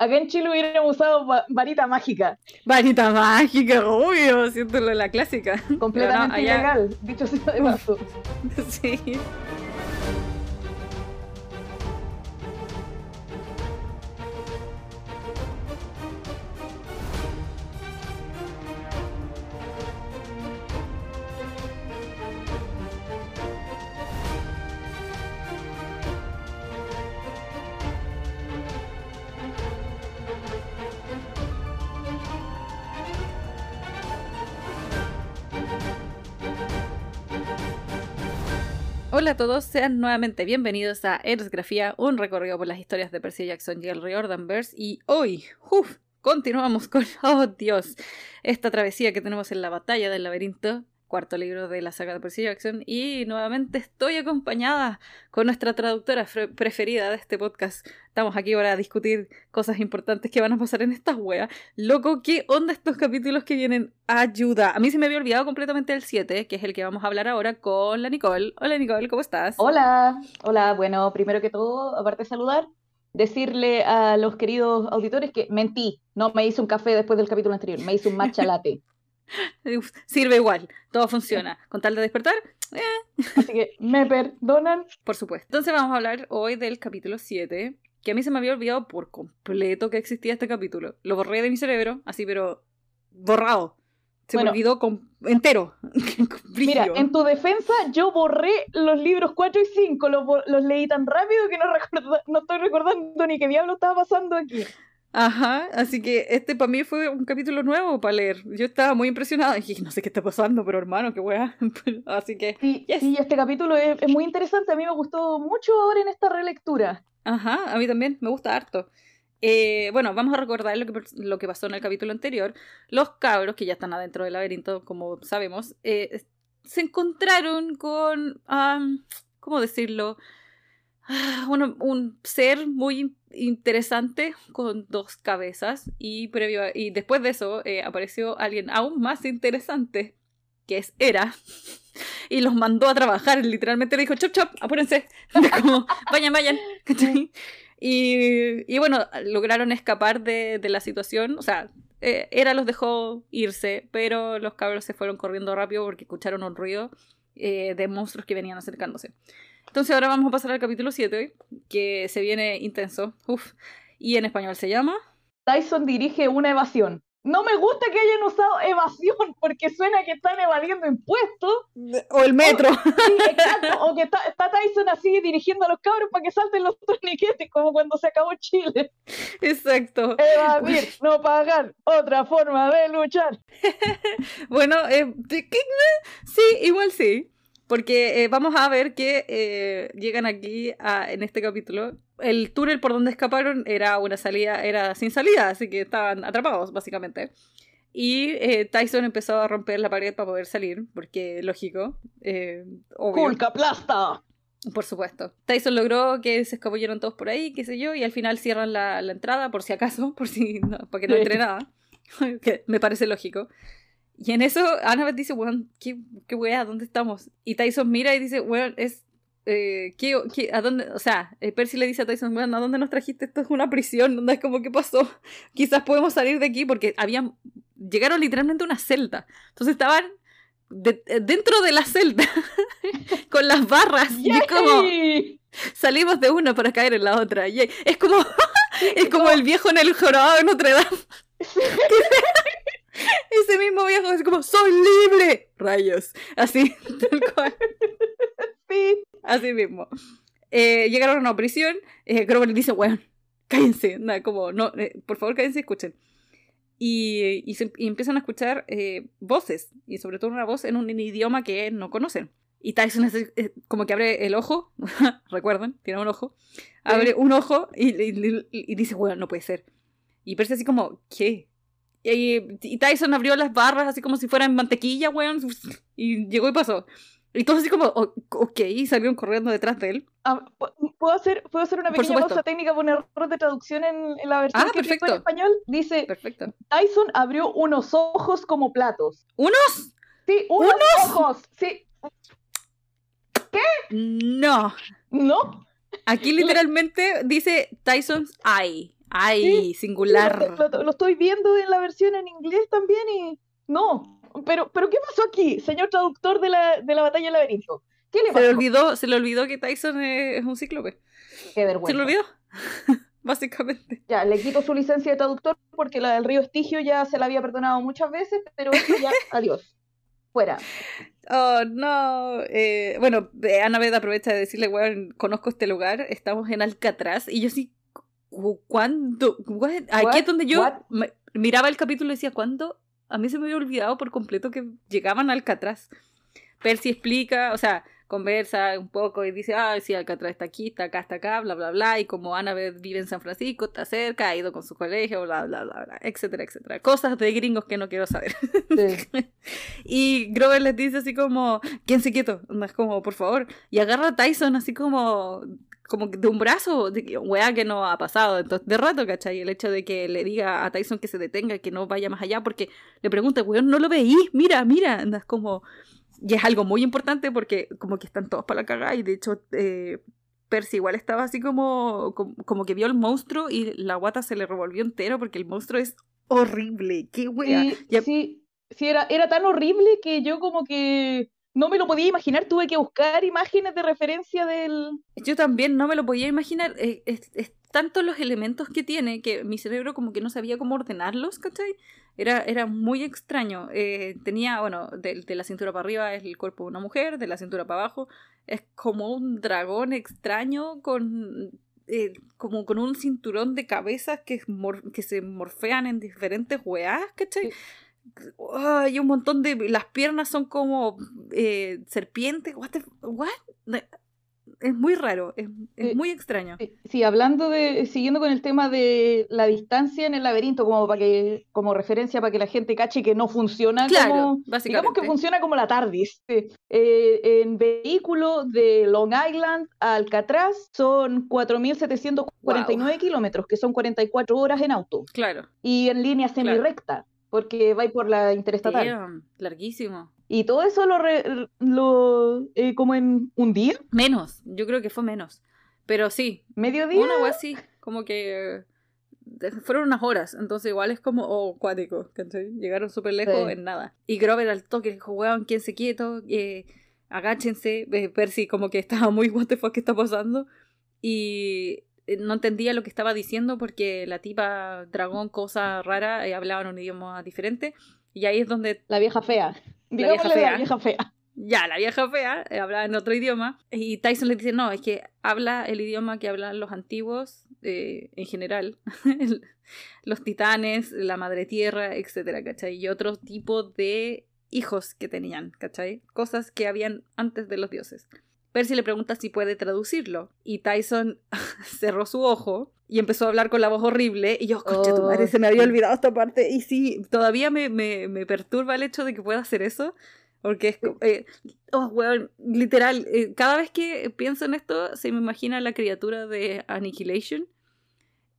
Acá en Chile hubiéramos usado varita mágica. Varita mágica, obvio, siéntolo la clásica. Completamente ilegal, dicho sea de paso. sí. Hola a todos, sean nuevamente bienvenidos a Eresgrafía, un recorrido por las historias de Percy Jackson y el Riordanverse. Y hoy, uff, continuamos con, oh Dios, esta travesía que tenemos en la batalla del laberinto cuarto libro de la saga de Percy Jackson. Y nuevamente estoy acompañada con nuestra traductora preferida de este podcast. Estamos aquí para discutir cosas importantes que van a pasar en estas weas. Loco, ¿qué onda estos capítulos que vienen? Ayuda. A mí se me había olvidado completamente el 7, que es el que vamos a hablar ahora con la Nicole. Hola Nicole, ¿cómo estás? Hola, hola. Bueno, primero que todo, aparte de saludar, decirle a los queridos auditores que mentí. No me hice un café después del capítulo anterior, me hice un matcha latte. Sirve igual, todo funciona. Con tal de despertar, eh. Así que me perdonan. Por supuesto. Entonces vamos a hablar hoy del capítulo 7, que a mí se me había olvidado por completo que existía este capítulo. Lo borré de mi cerebro, así pero borrado. Se me olvidó entero. Mira, en tu defensa, yo borré los libros 4 y 5. Los, los leí tan rápido que no, no estoy recordando ni qué diablo estaba pasando aquí. Ajá, así que este para mí fue un capítulo nuevo para leer. Yo estaba muy impresionada. Dije, no sé qué está pasando, pero hermano, qué weá. así que. Sí, este capítulo es, muy interesante. A mí me gustó mucho ahora en esta relectura. Ajá, a mí también, me gusta harto. Eh, bueno, vamos a recordar lo que, lo que pasó en el capítulo anterior. Los cabros, que ya están adentro del laberinto, como sabemos, eh, se encontraron con. ¿Cómo decirlo? Bueno, un ser muy interesante con dos cabezas y, previo y después de eso eh, apareció alguien aún más interesante que es Era y los mandó a trabajar literalmente le dijo chop chop apúrense como vayan vayan y, y, bueno lograron escapar de, de la situación o sea eh, Era los dejó irse pero los cabros se fueron corriendo rápido porque escucharon un ruido eh, de monstruos que venían acercándose entonces ahora vamos a pasar al capítulo 7, que se viene intenso. Uf. Y en español se llama... Tyson dirige una evasión. No me gusta que hayan usado evasión porque suena que están evadiendo impuestos. O el metro. O, sí, exacto. O que está, Tyson así dirigiendo a los cabros para que salten los torniquetes, como cuando se acabó Chile. Exacto. Evadir, no pagar. Otra forma de luchar. bueno, eh, sí, igual sí. Porque eh, vamos a ver que eh, llegan aquí en este capítulo. El túnel por donde escaparon era una salida, era sin salida, así que estaban atrapados, básicamente. Y eh, Tyson empezó a romper la pared para poder salir, porque lógico. Eh, plasta! Por supuesto. Tyson logró que se escabulleron todos por ahí, qué sé yo, y al final cierran la, entrada, por si acaso, por si no, para que no entre nada. que me parece lógico. Y en eso Annabeth dice, weón, ¿qué, qué weá? ¿Dónde estamos? Y Tyson mira y dice, weón, es... Eh, ¿qué, qué, a dónde? O sea, eh, Percy le dice a Tyson, weón, ¿a dónde nos trajiste? Esto es una prisión, ¿dónde es como qué pasó? Quizás podemos salir de aquí porque habían... Llegaron literalmente a una celda. Entonces estaban eh, dentro de la celda con las barras y es como salimos de una para caer en la otra y es como es como el viejo en el jorobado de Notre Dame ese mismo viejo es como, ¡soy libre! Rayos. Así, tal cual. Sí. Así mismo. Eh, llegaron a una prisión. Eh, Grover dice, bueno, cállense. Nada, como, no, eh, por favor, cállense y escuchen. Y, y, empiezan a escuchar eh, voces. Y sobre todo una voz en un idioma que no conocen. Y Tyson es, como que abre el ojo. Recuerden, tiene un ojo. Abre un ojo y, y dice, bueno, no puede ser. Y Percy así como, ¿qué? Y, Tyson abrió las barras así como si fueran mantequilla, weón. Y llegó y pasó. Y todos así como, ok, y salieron corriendo detrás de él. Ah, ¿puedo, hacer, ¿Puedo hacer una pequeña pausa técnica por un error de traducción en, la versión ah, que perfecto. en español? Dice, perfecto. Tyson abrió unos ojos como platos. ¿Unos? Sí, unos, ojos. Sí. ¿Qué? No. ¿No? Aquí literalmente dice Tyson's eye. Ay, singular. Lo, estoy viendo en la versión en inglés también y no. Pero, pero ¿qué pasó aquí, señor traductor de la, de la batalla del laberinto? ¿Qué le pasó? Se le olvidó, se le olvidó que Tyson es, un cíclope. Qué vergüenza. Se le olvidó. Básicamente. Ya, le quito su licencia de traductor porque la del río Estigio ya se la había perdonado muchas veces, pero ya, adiós. Fuera. Oh, no. Eh, bueno, Annabeth aprovecha de decirle, bueno, conozco este lugar, estamos en Alcatraz, y yo sí, ¿cuándo? Aquí es donde yo miraba el capítulo y decía, ¿cuándo? A mí se me había olvidado por completo que llegaban a Alcatraz. Percy explica, o sea, conversa un poco y dice, ah, sí, Alcatraz está aquí, está acá, está acá, bla, bla, bla, y como Annabeth vive en San Francisco, está cerca, ha ido con su colegio, bla, bla, bla, bla, etcétera, etcétera. Cosas de gringos que no quiero saber. y Grover les dice así como, se quieto, es como, por favor, y agarra a Tyson así como como de un brazo, de, weá que no ha pasado entonces de rato, ¿cachai? El hecho de que le diga a Tyson que se detenga, que no vaya más allá, porque le pregunta, weón, no lo veí, mira, mira, andas como, y es algo muy importante porque como que están todos para la cagada y de hecho eh, Percy igual estaba así como, como, que vio el monstruo y la guata se le revolvió entero porque el monstruo es horrible. ¡Qué wea! Sí, sí, era, era tan horrible que yo como que no me lo podía imaginar, tuve que buscar imágenes de referencia del... Yo también no me lo podía imaginar. Eh, es, es, tanto los elementos que tiene que mi cerebro como que no sabía cómo ordenarlos, ¿cachai? Era, era muy extraño. Eh, tenía, bueno, de, la cintura para arriba es el cuerpo de una mujer, de la cintura para abajo es como un dragón extraño con eh, como con un cinturón de cabezas que, que se morfean en diferentes weas, ¿cachai? Hay un montón de... Las piernas son como eh, serpientes. What, what? es muy raro, es, muy extraño. Sí, hablando de, siguiendo con el tema de la distancia en el laberinto, como para que, como referencia para que la gente cache que no funciona claro, como, básicamente. digamos que funciona como la TARDIS. Eh, en vehículo de Long Island a Alcatraz son 4.749 kilómetros, que son 44 horas en auto. Claro. Y en línea semi-recta porque va por la interestatal. larguísimo. ¿Y todo eso lo, lo eh, como en un día? Menos, yo creo que fue menos. Pero sí. ¿Medio día? Una o así, como que eh, fueron unas horas, entonces igual es como, oh, cuático, Llegaron súper lejos en nada. Y Grover al toque dijo, weón, quédense quieto, eh, agáchense. Percy como que estaba muy, what the fuck, ¿qué está pasando? Y eh, no entendía lo que estaba diciendo porque la tipa dragón, cosa rara, eh, hablaba en un idioma diferente. Y ahí es donde... La vieja fea. La vieja fea. La vieja fea. Ya, la vieja fea eh, hablaba en otro idioma. Y Tyson le dice, no, es que habla el idioma que hablan los antiguos en general. los titanes, la madre tierra, etcétera, ¿cachai? Y otro tipo de hijos que tenían, ¿cachai? Cosas que habían antes de los dioses. Percy le pregunta si puede traducirlo y Tyson cerró su ojo y empezó a hablar con la voz horrible y yo, coche, tu madre, oh, se me había olvidado esta parte y sí, todavía me, me, perturba el hecho de que pueda hacer eso porque es eh, oh, bueno, literal, eh, cada vez que pienso en esto se me imagina la criatura de Annihilation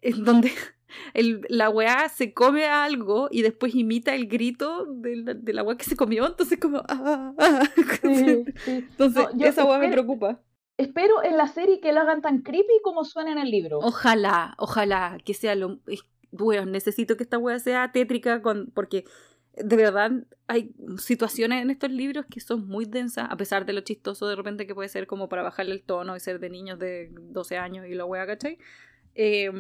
en donde el, la weá se come algo y después imita el grito de la, weá que se comió, entonces como... Ah, ah, ah". Entonces, esa weá me preocupa. Espero en la serie que lo hagan tan creepy como suena en el libro. Ojalá, ojalá que sea lo... Bueno, necesito que esta weá sea tétrica con, porque de verdad hay situaciones en estos libros que son muy densas, a pesar de lo chistoso de repente que puede ser como para bajarle el tono y ser de niños de 12 años y la weá, ¿cachai? Eh,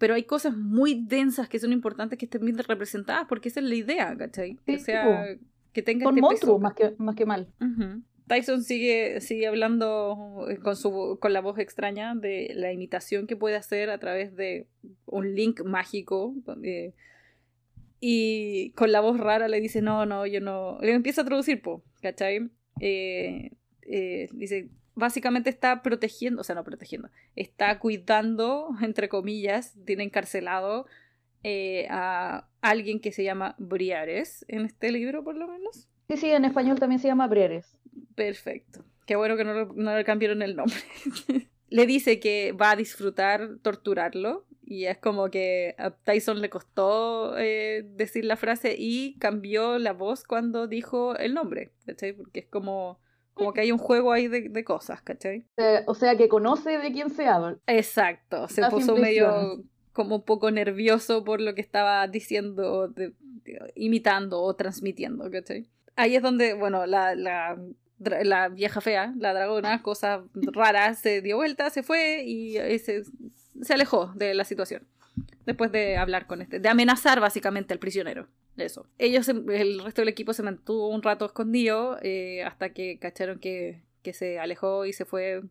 pero hay cosas muy densas que son importantes que estén bien representadas, porque esa es la idea, ¿cachai? o sea, que tenga Con este más que, más que mal. Tyson sigue, sigue hablando eh, con, su, con la voz extraña de la imitación que puede hacer a través de un link mágico. Eh, y con la voz rara le dice, no, no, yo no... Le empieza a traducir, po, ¿cachai? Eh, dice, básicamente está protegiendo, o sea, no protegiendo, está cuidando, entre comillas, tiene encarcelado eh, a alguien que se llama Briares en este libro, por lo menos. Sí, sí, en español también se llama Briares. Perfecto. Qué bueno que no, no le cambiaron el nombre. le dice que va a disfrutar torturarlo y es como que a Tyson le costó eh, decir la frase y cambió la voz cuando dijo el nombre, ¿cachai? Porque es como como que hay un juego ahí de, cosas, ¿cachai? o sea, que conoce de quién se habla. Exacto, se puso medio como un poco nervioso por lo que estaba diciendo, imitando o transmitiendo, ¿cachai? Ahí es donde, bueno, la, la, la vieja fea, la dragona, cosa rara, se dio vuelta, se fue y se, se alejó de la situación. Después de hablar con este, de amenazar básicamente al prisionero. Eso. Ellos, el resto del equipo se mantuvo un rato escondido eh, hasta que cacharon que, que se alejó y se fue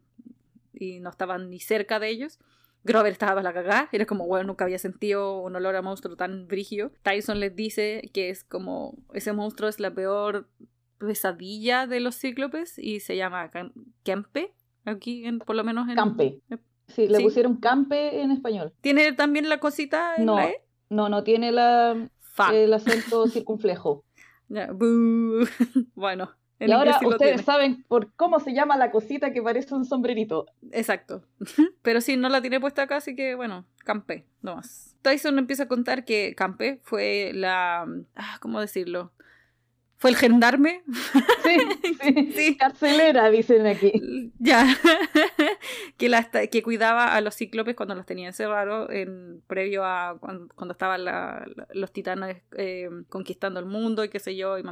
y no estaban ni cerca de ellos. Grover estaba para la cagada, era como, bueno, nunca había sentido un olor a monstruo tan brigio. Tyson les dice que es como, ese monstruo es la peor pesadilla de los cíclopes y se llama Kempe, aquí en, por lo menos en... Campe. Sí, le pusieron Campe en español. ¿Tiene también la cosita en no, la E? No, no tiene la, el acento circunflejo. bueno, y ahora ustedes saben por cómo se llama la cosita que parece un sombrerito. Exacto. Pero sí, no la tiene puesta acá, así que bueno, Campe, no más. Tyson empieza a contar que Campe fue la... Ah, ¿Cómo decirlo? ¿Fue el gendarme? Sí, sí, carcelera, dicen aquí. Ya, que, la, que cuidaba a los cíclopes cuando los tenía encerrados, en, previo a cuando, estaban los titanes eh, conquistando el mundo y qué sé yo, y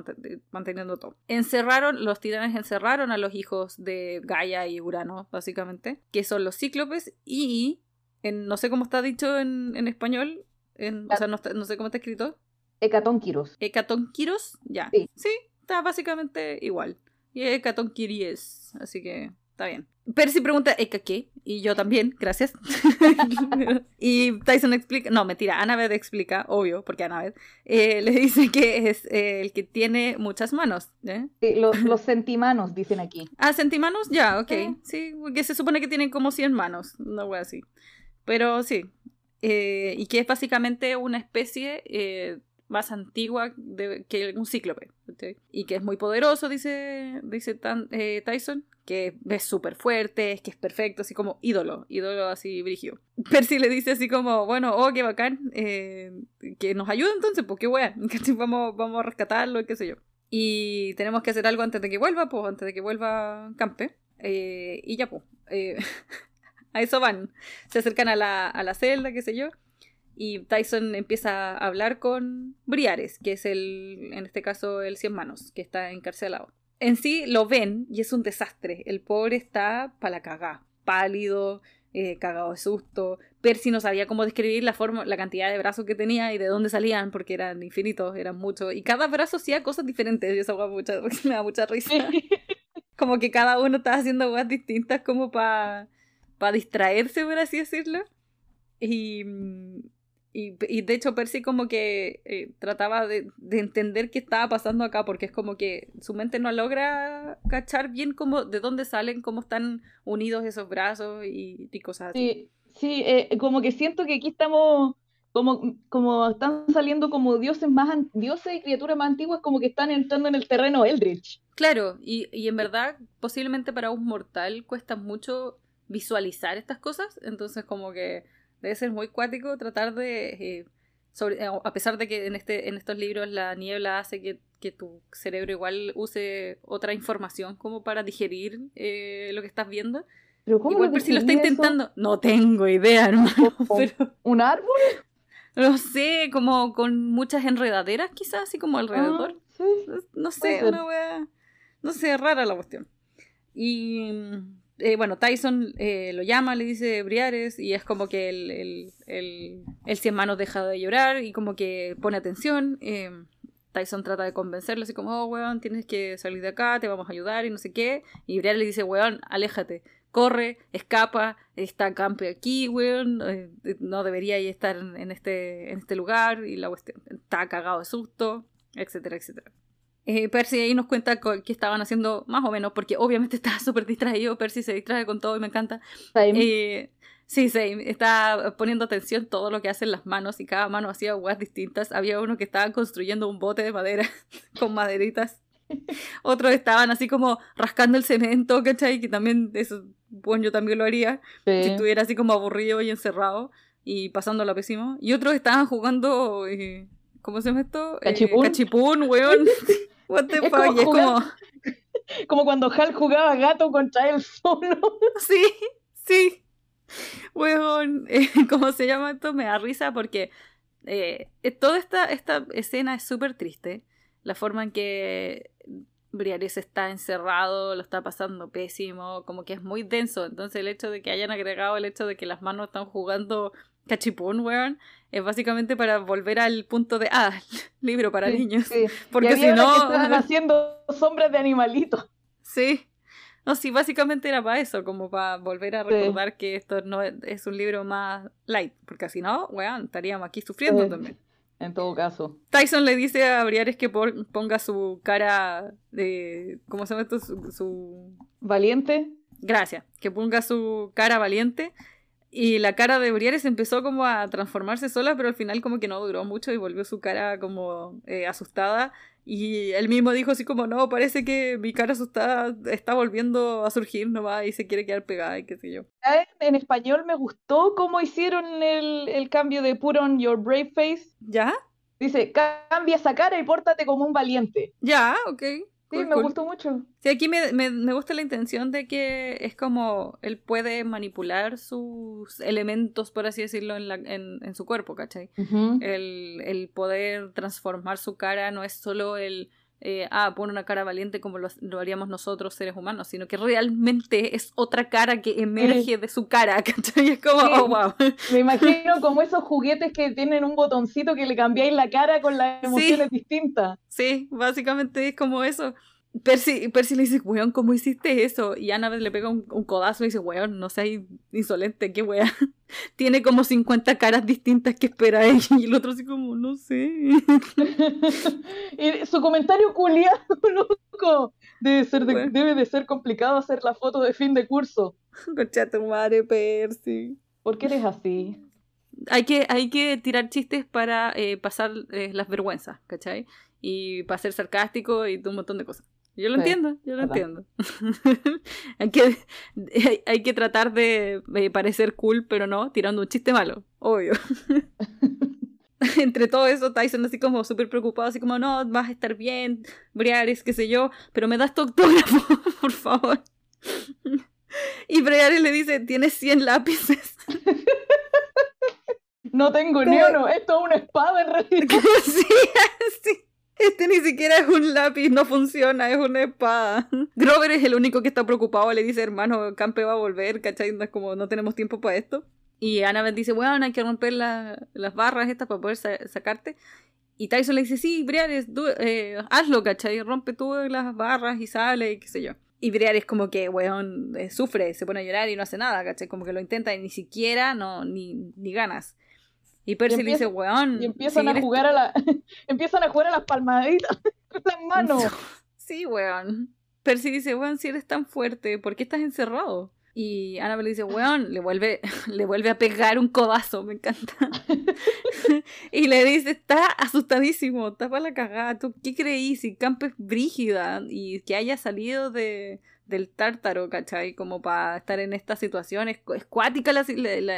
manteniendo todo. Encerraron, los titanes encerraron a los hijos de Gaia y Urano, básicamente, que son los cíclopes, y en, no sé cómo está dicho en, en español, en, o sea, no, no sé cómo está escrito. Hecatónquiros. Hecatónquiros, ya. Sí. está básicamente igual. Y Hecatónquiries, así que está bien. Percy pregunta, ¿Eka qué? Y yo también, gracias. y Tyson explica, no, mentira, Annabeth explica, obvio, porque Annabeth eh, le dice que es eh, el que tiene muchas manos. ¿eh? Sí, los, los centimanos, dicen aquí. Ah, centimanos, ya, ok. Sí, porque se supone que tienen como 100 manos, no voy así. Pero sí. y que es básicamente una especie más antigua que un cíclope. Y que es muy poderoso, dice, dice eh, Tyson, que es súper fuerte, es que es perfecto, así como ídolo, ídolo así brigio. Percy le dice así como, bueno, oh, qué bacán, eh, que nos ayude entonces, pues qué wea, vamos, vamos a rescatarlo, qué sé yo. Y tenemos que hacer algo antes de que vuelva, pues antes de que vuelva Campe. Eh, y ya, pues. a eso van. Se acercan a la, a la celda, qué sé yo y Tyson empieza a hablar con Briares, que es el, en este caso, el cien manos, que está encarcelado. En sí lo ven y es un desastre. El pobre está para la cagá, pálido, eh, cagado de susto. Percy no sabía cómo describir la forma, la cantidad de brazos que tenía y de dónde salían, porque eran infinitos, eran muchos. Y cada brazo hacía cosas diferentes, y eso me da mucha risa. como que cada uno estaba haciendo cosas distintas como para pa distraerse, por así decirlo. Y, y, de hecho Percy como que eh, trataba de, entender qué estaba pasando acá, porque es como que su mente no logra cachar bien cómo, de dónde salen, cómo están unidos esos brazos y, cosas así. Sí, sí eh, como que siento que aquí estamos, como, como están saliendo como dioses más, dioses y criaturas más antiguas, como que están entrando en el terreno Eldritch. Claro, y, y en verdad posiblemente para un mortal cuesta mucho visualizar estas cosas, entonces como que debe ser muy cuático tratar de, eh, sobre, eh, a pesar de que en, este, en estos libros la niebla hace que, tu cerebro igual use otra información como para digerir eh, lo que estás viendo. Pero ¿cómo igual si lo está intentando, no tengo idea, hermano. ¿Un árbol? No sé, como con muchas enredaderas quizás, así como alrededor. Ah, no sé, una wea, no sé, rara la cuestión. Y eh, bueno, Tyson eh, lo llama, le dice Briares, y es como que el, el, el, el cien manos deja de llorar y como que pone atención. Eh, Tyson trata de convencerlo, así como, oh, weón, tienes que salir de acá, te vamos a ayudar y no sé qué. Y Briares le dice, weón, aléjate, corre, escapa, está campe aquí, weón, no debería estar en este, en este lugar, y la cuestión está cagado de susto, etcétera, etcétera. Eh, Percy ahí nos cuenta qué estaban haciendo más o menos, porque obviamente estaba súper distraído. Percy se distrae con todo y me encanta. Eh, sí, sí, está poniendo atención todo lo que hacen las manos y cada mano hacía guas distintas. Había uno que estaba construyendo un bote de madera con maderitas. Otros estaban así como rascando el cemento, ¿cachai? Que también, eso, bueno, yo también lo haría. Si estuviera así como aburrido y encerrado y pasando la pésimo. Y otros estaban jugando, eh, ¿cómo se llama esto? Cachipún. cachipún, weón. What the fuck? Como, es como... como cuando Hal jugaba gato contra él solo. Sí, sí. Weón, eh, ¿cómo se llama esto? Me da risa porque eh, eh, toda esta, esta escena es súper triste. La forma en que Briares está encerrado, lo está pasando pésimo, como que es muy denso. Entonces el hecho de que hayan agregado el hecho de que las manos están jugando cachipún, weón, es básicamente para volver al punto de, ah, libro para niños. Porque si no... están haciendo sombras de animalitos. Sí. No, sí, básicamente era para eso, como para volver a recordar que esto no es, un libro más light, porque si no, weón, estaríamos aquí sufriendo también. En todo caso. Tyson le dice a Briares que ponga su cara de. ¿Cómo se llama esto? Su, Valiente. Gracias. Que ponga su cara valiente. Y la cara de Briares empezó como a transformarse sola, pero al final como que no duró mucho y volvió su cara como eh, asustada. Y él mismo dijo así como, no, parece que mi cara asustada está volviendo a surgir nomás y se quiere quedar pegada y qué sé yo. En español me gustó cómo hicieron el, el cambio de put on your brave face. ¿Ya? Dice, cambia esa cara y pórtate como un valiente. Ya, ok. Sí, me gustó mucho. Sí, aquí me, me, me, gusta la intención de que es como él puede manipular sus elementos, por así decirlo, en, la, en, en su cuerpo, ¿cachai? el, el, poder transformar su cara no es solo el eh, ah, pone una cara valiente como lo, haríamos nosotros seres humanos, sino que realmente es otra cara que emerge de su cara, ¿cachai? Es como, oh, wow. Me imagino como esos juguetes que tienen un botoncito que le cambiáis la cara con las emociones distintas. Sí, básicamente es como eso. Percy, Percy le dice, weón, ¿cómo hiciste eso? Y Annabeth le pega un, codazo y dice, weón, no seas insolente, qué weón. Tiene como 50 caras distintas que espera ella. Y el otro así como, no sé. y su comentario culiado, loco. Debe, ser de, debe de ser complicado hacer la foto de fin de curso. Concha tu madre, Percy. ¿Por qué eres así? Hay que, hay que tirar chistes para eh, pasar eh, las vergüenzas, ¿cachai? Y para ser sarcástico y un montón de cosas. Yo lo entiendo, yo lo entiendo. hay, que, hay, que tratar de, parecer cool, pero no, tirando un chiste malo, obvio. Entre todo eso, Tyson así como súper preocupado, así como, no, vas a estar bien, Briares, qué sé yo, pero me das tu autógrafo, por favor. Y Briares le dice, tienes 100 lápices. No tengo ni uno, esto es una espada en realidad. sí, sí. Este ni siquiera es un lápiz, no funciona, es una espada. Grover es el único que está preocupado, le dice, hermano, Campe va a volver, ¿cachai? es como, no tenemos tiempo para esto. Y Annabeth dice, bueno, hay que romper las barras estas para poder sacarte. Y Tyson le dice, sí, Briares, eh, hazlo, ¿cachai? Rompe tú las barras y sale, y qué sé yo. Y Briares como que, weón, eh, sufre, se pone a llorar y no hace nada, ¿cachai? Como que lo intenta y ni siquiera, no, ni, ni ganas. Y Percy dice, weón. Y empiezan a jugar a la. empiezan a jugar a las palmaditas con las manos. Sí, weón. Percy dice, weón, si eres tan fuerte, ¿por qué estás encerrado? Y Annabelle dice, weón, le vuelve, le vuelve a pegar un codazo, me encanta. y le dice, está asustadísimo, está para la cagada. ¿Tú qué creí? Si Camp es brígida y que haya salido de, del tártaro, ¿cachai? Como para estar en esta situación. Es, cuática la,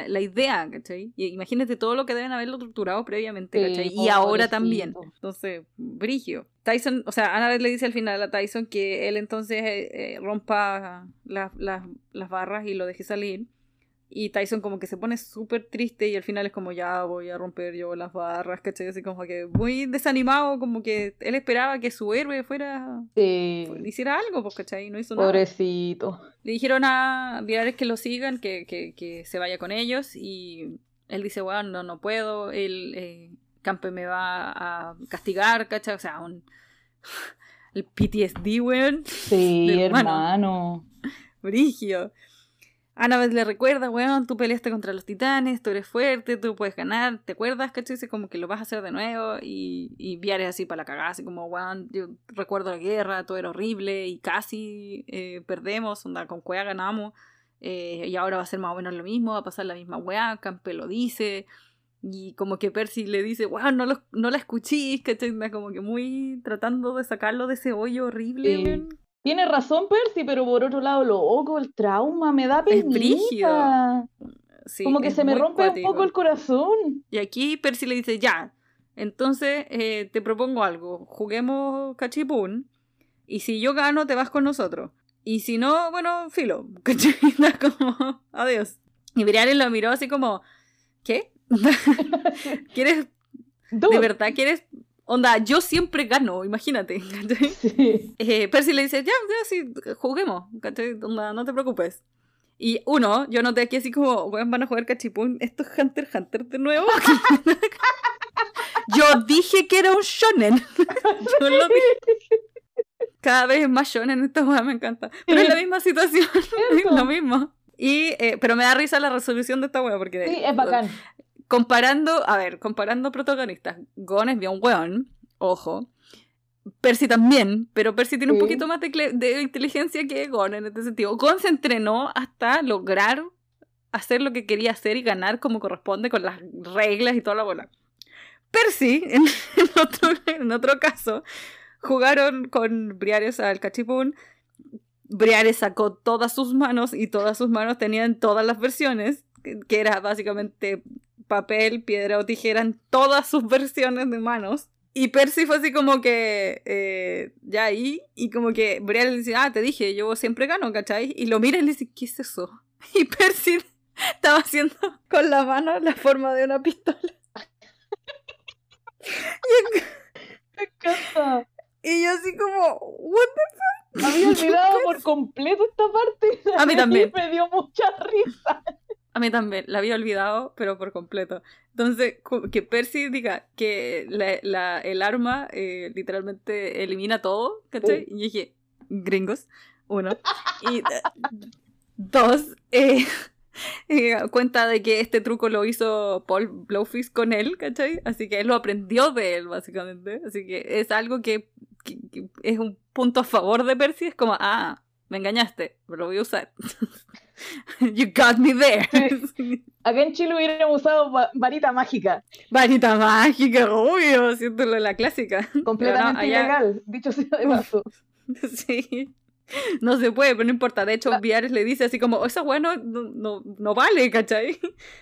la, idea, ¿cachai? Y imagínate todo lo que deben haberlo torturado previamente, ¿cachai? y ahora también. Entonces, brigio. Tyson, o sea, Annabeth le dice al final a Tyson que él entonces eh, eh, rompa las barras y lo deje salir. Y Tyson como que se pone súper triste y al final es como ya voy a romper yo las barras, ¿cachai? Así como que muy desanimado, como que él esperaba que su héroe fuera... Sí. hiciera algo, pues, ¿cachai? No hizo nada. Pobrecito. Le dijeron a Viares que lo sigan, que, que, que, se vaya con ellos y él dice, bueno, no, no puedo, el eh, Campe me va a castigar, ¿cachai? O sea, un... el PTSD, weón. Sí, hermano. Brigio. Annabeth le recuerda, weón, tú peleaste contra los titanes, tú eres fuerte, tú puedes ganar, ¿te acuerdas? ¿Cachai? Como que lo vas a hacer de nuevo y, y Viares así para la cagada, así como, weón, yo recuerdo la guerra, todo era horrible y casi eh, perdemos, onda, con Cuea ganamos eh, y ahora va a ser más o menos lo mismo, va a pasar la misma weá, Campe lo dice y como que Percy le dice, weón, no, no la escuchís, ¿cachai? Como que muy tratando de sacarlo de ese hoyo horrible, tiene razón Percy, pero por otro lado, loco, el trauma me da penita. Sí, Como que se me rompe un poco el corazón. Y aquí Percy le dice, ya, entonces eh, te propongo algo, juguemos cachipún, y si yo gano, te vas con nosotros. Y si no, bueno, filo, como, adiós. Y Briares lo miró así como, ¿qué? ¿Quieres, de verdad quieres Onda, yo siempre gano, imagínate. Eh, Percy le dice, ya, ya, sí, juguemos, Onda, no te preocupes. Y uno, yo noté aquí así como, van a jugar cachipún, esto es Hunter Hunter de nuevo. yo dije que era un shonen. yo lo dije. Cada vez es más shonen esta weá, me encanta. Pero es la misma situación, es lo mismo. Y, eh, pero me da risa la resolución de esta weá porque... Sí, es bacán comparando, a ver, comparando protagonistas, Gon es bien weón, ojo. Percy también, pero Percy tiene un poquito más de, inteligencia que Gon en este sentido. Gon se entrenó hasta lograr hacer lo que quería hacer y ganar como corresponde con las reglas y toda la bola. Percy, en, otro, en otro caso, jugaron con Briares al cachipún. Briares sacó todas sus manos y todas sus manos tenían todas las versiones, que era básicamente papel, piedra o tijera en todas sus versiones de manos. Y Percy fue así como que, eh, ya ahí, y como que Brian le dice, ah, te dije, yo siempre gano, ¿cachai? Y lo mira y le dice, ¿qué es eso? Y Percy estaba haciendo con la mano la forma de una pistola. Me encanta. Y yo así como, what the fuck? Había olvidado por completo esta parte. A mí también. Me dio mucha risa. A mí también, la había olvidado, pero por completo. Entonces, que Percy diga que la, el arma eh, literalmente elimina todo, ¿cachai? Y dije, gringos, uno. Y dos, eh, eh, cuenta de que este truco lo hizo Paul Blowfish con él, ¿cachai? Así que él lo aprendió de él, básicamente. Así que es algo que, que es un punto a favor de Percy. Es como, ah, me engañaste, pero lo voy a usar. You got me there. Acá en Chile hubiéramos usado varita mágica. Varita mágica, obvio, haciéndolo la clásica. Completamente ilegal, dicho sea de paso. sí. No se puede, pero no importa. De hecho, ah. Viares le dice así como, esa weá no, no, no, vale, ¿cachai?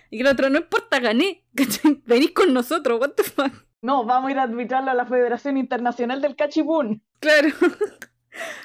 Y el otro, no importa, gané, ¿cachai? Venís con nosotros, what the fuck. No, vamos a ir a arbitrarlo a la Federación Internacional del Cachipún. Claro.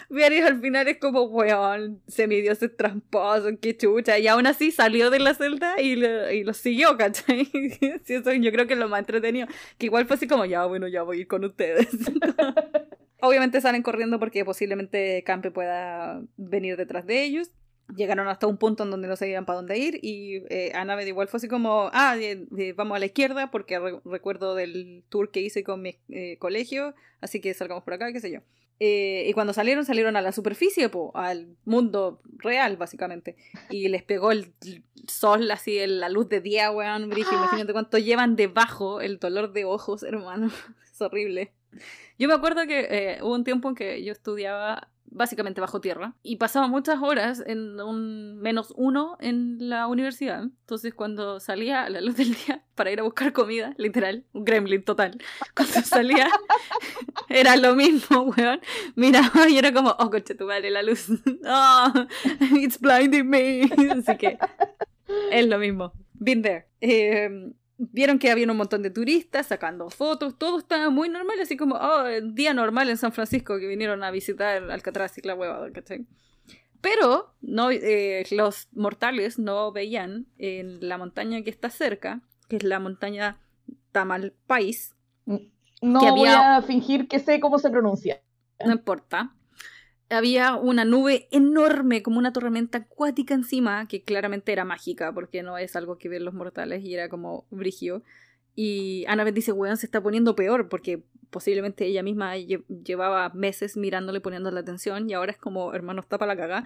Viaris al final es como, weón, semidioses tramposo, qué chucha. Y aún así salió de la celda y lo, y lo siguió, ¿cachai? sí, eso yo creo que es lo más entretenido. Que igual fue así como, ya, bueno, ya voy a ir con ustedes. Obviamente salen corriendo porque posiblemente Campe pueda venir detrás de ellos. Llegaron hasta un punto en donde no sabían para dónde ir y eh, Annabeth igual fue así como, ah, eh, eh, vamos a la izquierda porque recuerdo del tour que hice con mi eh, colegio, así que salgamos por acá, qué sé yo. Eh, y cuando salieron, salieron a la superficie, al mundo real, básicamente. Y les pegó el sol, así, la luz de día, weón, Imagínate cuánto llevan debajo el dolor de ojos, hermano. es horrible. Yo me acuerdo que eh, hubo un tiempo en que yo estudiaba básicamente bajo tierra y pasaba muchas horas en un menos uno en la universidad. Entonces cuando salía a la luz del día para ir a buscar comida, literal, un gremlin total, cuando salía era lo mismo, weón. Miraba y era como, oh, coche tu madre, la luz. Oh, it's blinding me. Así que es lo mismo. Been there. Eh, vieron que había un montón de turistas sacando fotos, todo estaba muy normal, así como, oh, día normal en San Francisco que vinieron a visitar Alcatraz y la hueva, ¿cachai? Pero no, eh, los mortales no veían en la montaña que está cerca, que es la montaña Tamalpais. No voy a fingir que sé cómo se pronuncia. No importa había una nube enorme, como una tormenta acuática encima, que claramente era mágica, porque no es algo que ven los mortales y era como brigio. Y Annabeth dice, weón, se está poniendo peor, porque posiblemente ella misma llevaba meses mirándole, poniéndole atención, y ahora es como, hermano, está para la caga,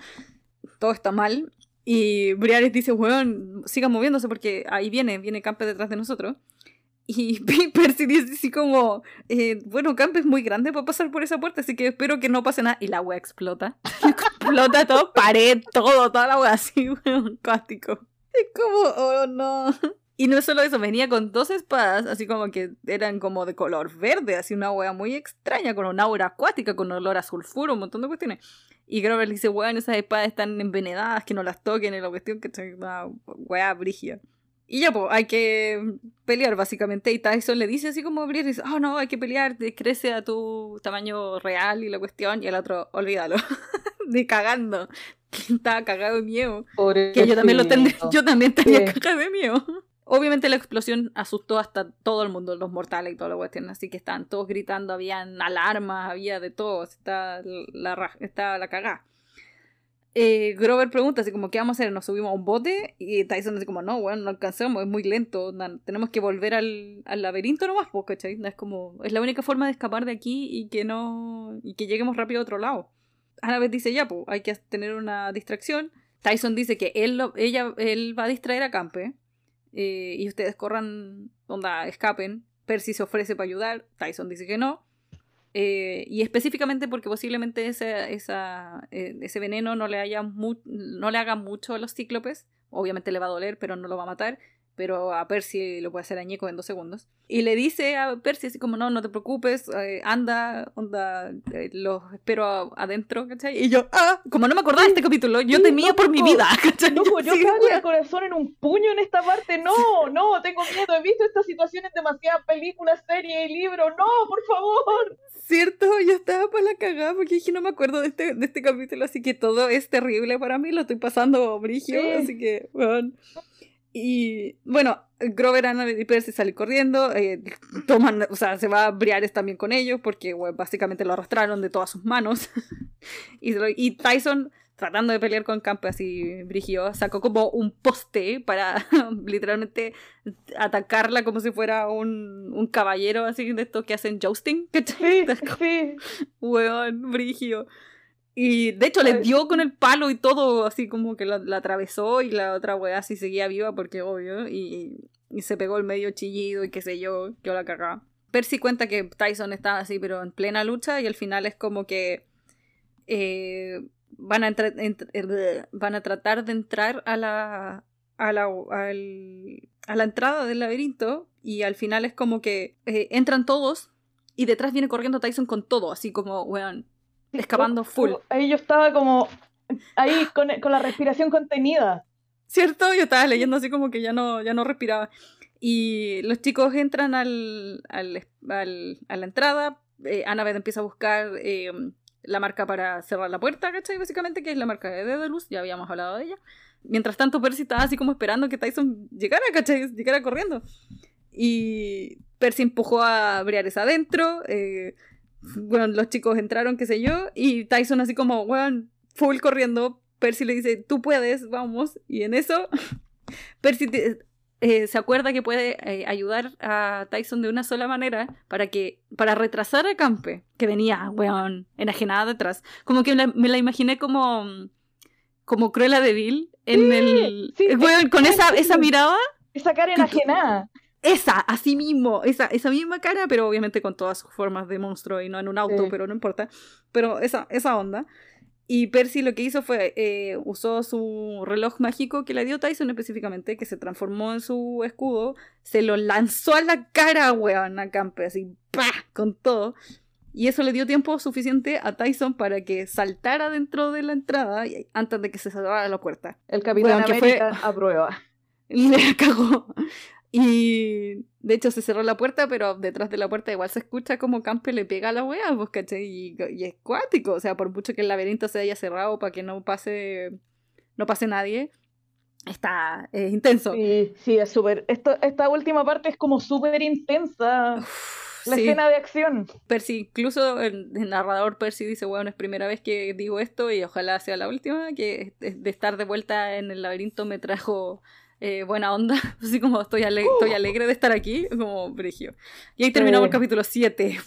todo está mal. Y Briares dice, weón, siga moviéndose porque ahí viene, viene Campe detrás de nosotros. Y Percy dice así como, eh, bueno, Camp es muy grande para pasar por esa puerta, así que espero que no pase nada. Y la wea explota. explota todo, pared, todo, toda la wea así, weón, cástico. Es como, oh no. Y no solo eso, venía con dos espadas, así como que eran como de color verde, así una wea muy extraña, con una aura acuática, con olor a sulfuro, un montón de cuestiones. Y Grover dice, weón, esas espadas están envenenadas, que no las toquen, en la cuestión que una wea brigia. Y ya, pues, hay que pelear básicamente. Y Tyson le dice así como abrir, dice, oh no, hay que pelear, crece a tu tamaño real y la cuestión. Y el otro, olvídalo. Ni cagando. Estaba cagado de miedo. que yo también lo tendría, yo también tenía cagado de miedo. Obviamente la explosión asustó hasta todo el mundo, los mortales y todo lo cuestión, así que estaban todos gritando, habían alarmas, había de todo, está la, está la cagada. Eh, Grover pregunta así como, ¿qué vamos a hacer? ¿Nos subimos a un bote? Y Tyson dice como, no, bueno, no alcanzamos, es muy lento, tenemos que volver al, al laberinto nomás, pues, ¿cachai? Es como, es la única forma de escapar de aquí y que no, y que lleguemos rápido a otro lado. vez dice, ya, pues, hay que tener una distracción. Tyson dice que él, ella, él va a distraer a Campe eh, y ustedes corran, onda, escapen. Percy se ofrece para ayudar, Tyson dice que no. Eh, y específicamente porque posiblemente ese, esa, eh, ese veneno no le, haya no le haga mucho a los cíclopes. Obviamente le va a doler, pero no lo va a matar pero a Percy lo puede hacer añeco en dos segundos. Y le dice a Percy así como, no, no te preocupes, eh, anda, onda, eh, los espero adentro, ¿cachai? Y yo, ah, como no me acordaba de este capítulo, yo temía por mi vida, ¿cachai? No, yo sí, el corazón en un puño en esta parte, no, no, tengo miedo, he visto estas situaciones en demasiadas películas, series y libros, no, por favor. Cierto, yo estaba para la cagada porque dije no me acuerdo de este, de este capítulo, así que todo es terrible para mí, lo estoy pasando brigio, así que, bueno. Y bueno, Grover, Anna y Percy salen corriendo, eh, toman, o sea, se va a Briares también con ellos porque básicamente lo arrastraron de todas sus manos. y, y, Tyson, tratando de pelear con Campe así brigio, sacó como un poste para literalmente atacarla como si fuera un, un caballero así de estos que hacen jousting. Sí, sí. Weón, brigio. Y de hecho le dio con el palo y todo, así como que la, atravesó y la otra weá así seguía viva porque obvio, y, y, se pegó el medio chillido y qué sé yo, que la cagá. Percy cuenta que Tyson está así, pero en plena lucha y al final es como que eh, van, a van a tratar de entrar a la, a la, a la entrada del laberinto y al final es como que eh, entran todos y detrás viene corriendo Tyson con todo, así como, weón, escapando full. Ahí yo estaba como ahí con, con, la respiración contenida. ¿Cierto? Yo estaba leyendo así como que ya no, ya no respiraba. Y los chicos entran al, al, al a la entrada. Eh, Annabeth empieza a buscar eh, la marca para cerrar la puerta, ¿cachai? Básicamente, que es la marca de Dedalus, ya habíamos hablado de ella. Mientras tanto, Percy estaba así como esperando que Tyson llegara, ¿cachai? Llegara corriendo. Y Percy empujó a Briares adentro. Eh, bueno, los chicos entraron, qué sé yo, y Tyson así como, weón, full corriendo, Percy le dice, tú puedes, vamos, y en eso, Percy eh, se acuerda que puede eh, ayudar a Tyson de una sola manera para que, para retrasar a Campe, que venía, weón, enajenada detrás, como que me la, imaginé como, como Cruella de Vil, en el, weón, con esa, esa mirada. Esa cara enajenada esa, así mismo, esa, esa misma cara, pero obviamente con todas sus formas de monstruo y no en un auto, pero no importa. Pero esa, esa onda. Y Percy lo que hizo fue, eh, usó su reloj mágico que le dio Tyson específicamente, que se transformó en su escudo, se lo lanzó a la cara, weón, a Campe, así, ¡pah! con todo. Y eso le dio tiempo suficiente a Tyson para que saltara dentro de la entrada antes de que se cerrara la puerta. El Capitán América fue... a prueba. Le cagó. Y de hecho se cerró la puerta, pero detrás de la puerta igual se escucha como Campe le pega a la wea, pues, ¿cachai? Y, y, es cuático, o sea, por mucho que el laberinto se haya cerrado para que no pase, no pase nadie, está es intenso. Sí, sí, es súper. Esta última parte es como súper intensa. la escena de acción. Percy, incluso el, narrador Percy dice, bueno, es primera vez que digo esto y ojalá sea la última, que de estar de vuelta en el laberinto me trajo eh, buena onda, así como estoy, estoy alegre de estar aquí, como brigio. Y ahí terminamos el capítulo 7.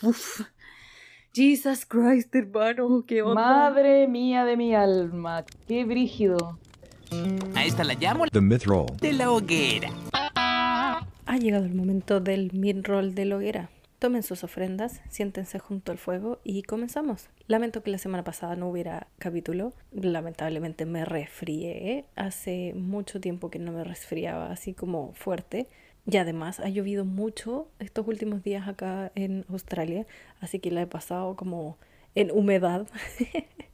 Jesus Christ, hermano, qué onda. Madre mía de mi alma, qué brígido. A esta la llamo The Mythroll de la hoguera. Ha llegado el momento del Midroll de la hoguera. Tomen sus ofrendas, siéntense junto al fuego y comenzamos. Lamento que la semana pasada no hubiera capítulo. Lamentablemente me resfrié. Hace mucho tiempo que no me resfriaba así como fuerte. Y además ha llovido mucho estos últimos días acá en Australia. Así que la he pasado como en humedad.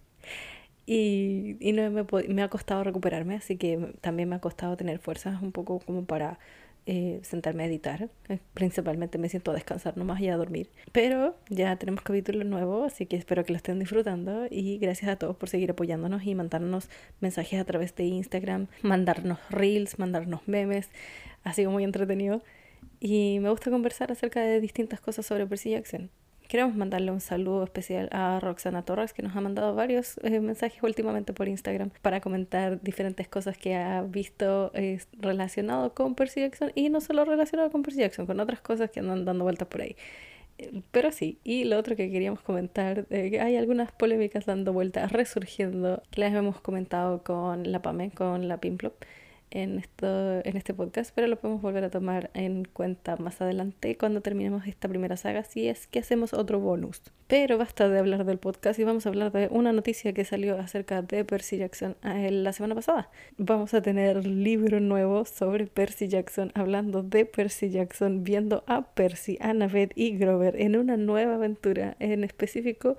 y, no me, me ha costado recuperarme. Así que también me ha costado tener fuerzas un poco como para eh, sentarme a editar. Eh, principalmente me siento a descansar nomás y a dormir. Pero ya tenemos capítulo nuevo, así que espero que lo estén disfrutando. Y gracias a todos por seguir apoyándonos y mandarnos mensajes a través de Instagram, mandarnos reels, mandarnos memes. Ha sido muy entretenido. Y me gusta conversar acerca de distintas cosas sobre Percy Jackson. Queremos mandarle un saludo especial a Roxana Torres, que nos ha mandado varios eh, mensajes últimamente por Instagram para comentar diferentes cosas que ha visto eh, relacionado con Percy Jackson y no solo relacionado con Percy Jackson, con otras cosas que andan dando vueltas por ahí. Eh, pero sí, y lo otro que queríamos comentar, que hay algunas polémicas dando vueltas, resurgiendo, que las hemos comentado con la PAME, con la Pimplop en, esto, en este podcast, pero lo podemos volver a tomar en cuenta más adelante cuando terminemos esta primera saga, si es que hacemos otro bonus. Pero basta de hablar del podcast y vamos a hablar de una noticia que salió acerca de Percy Jackson eh, la semana pasada. Vamos a tener libro nuevo sobre Percy Jackson, hablando de Percy Jackson, viendo a Percy, Annabeth y Grover en una nueva aventura, en específico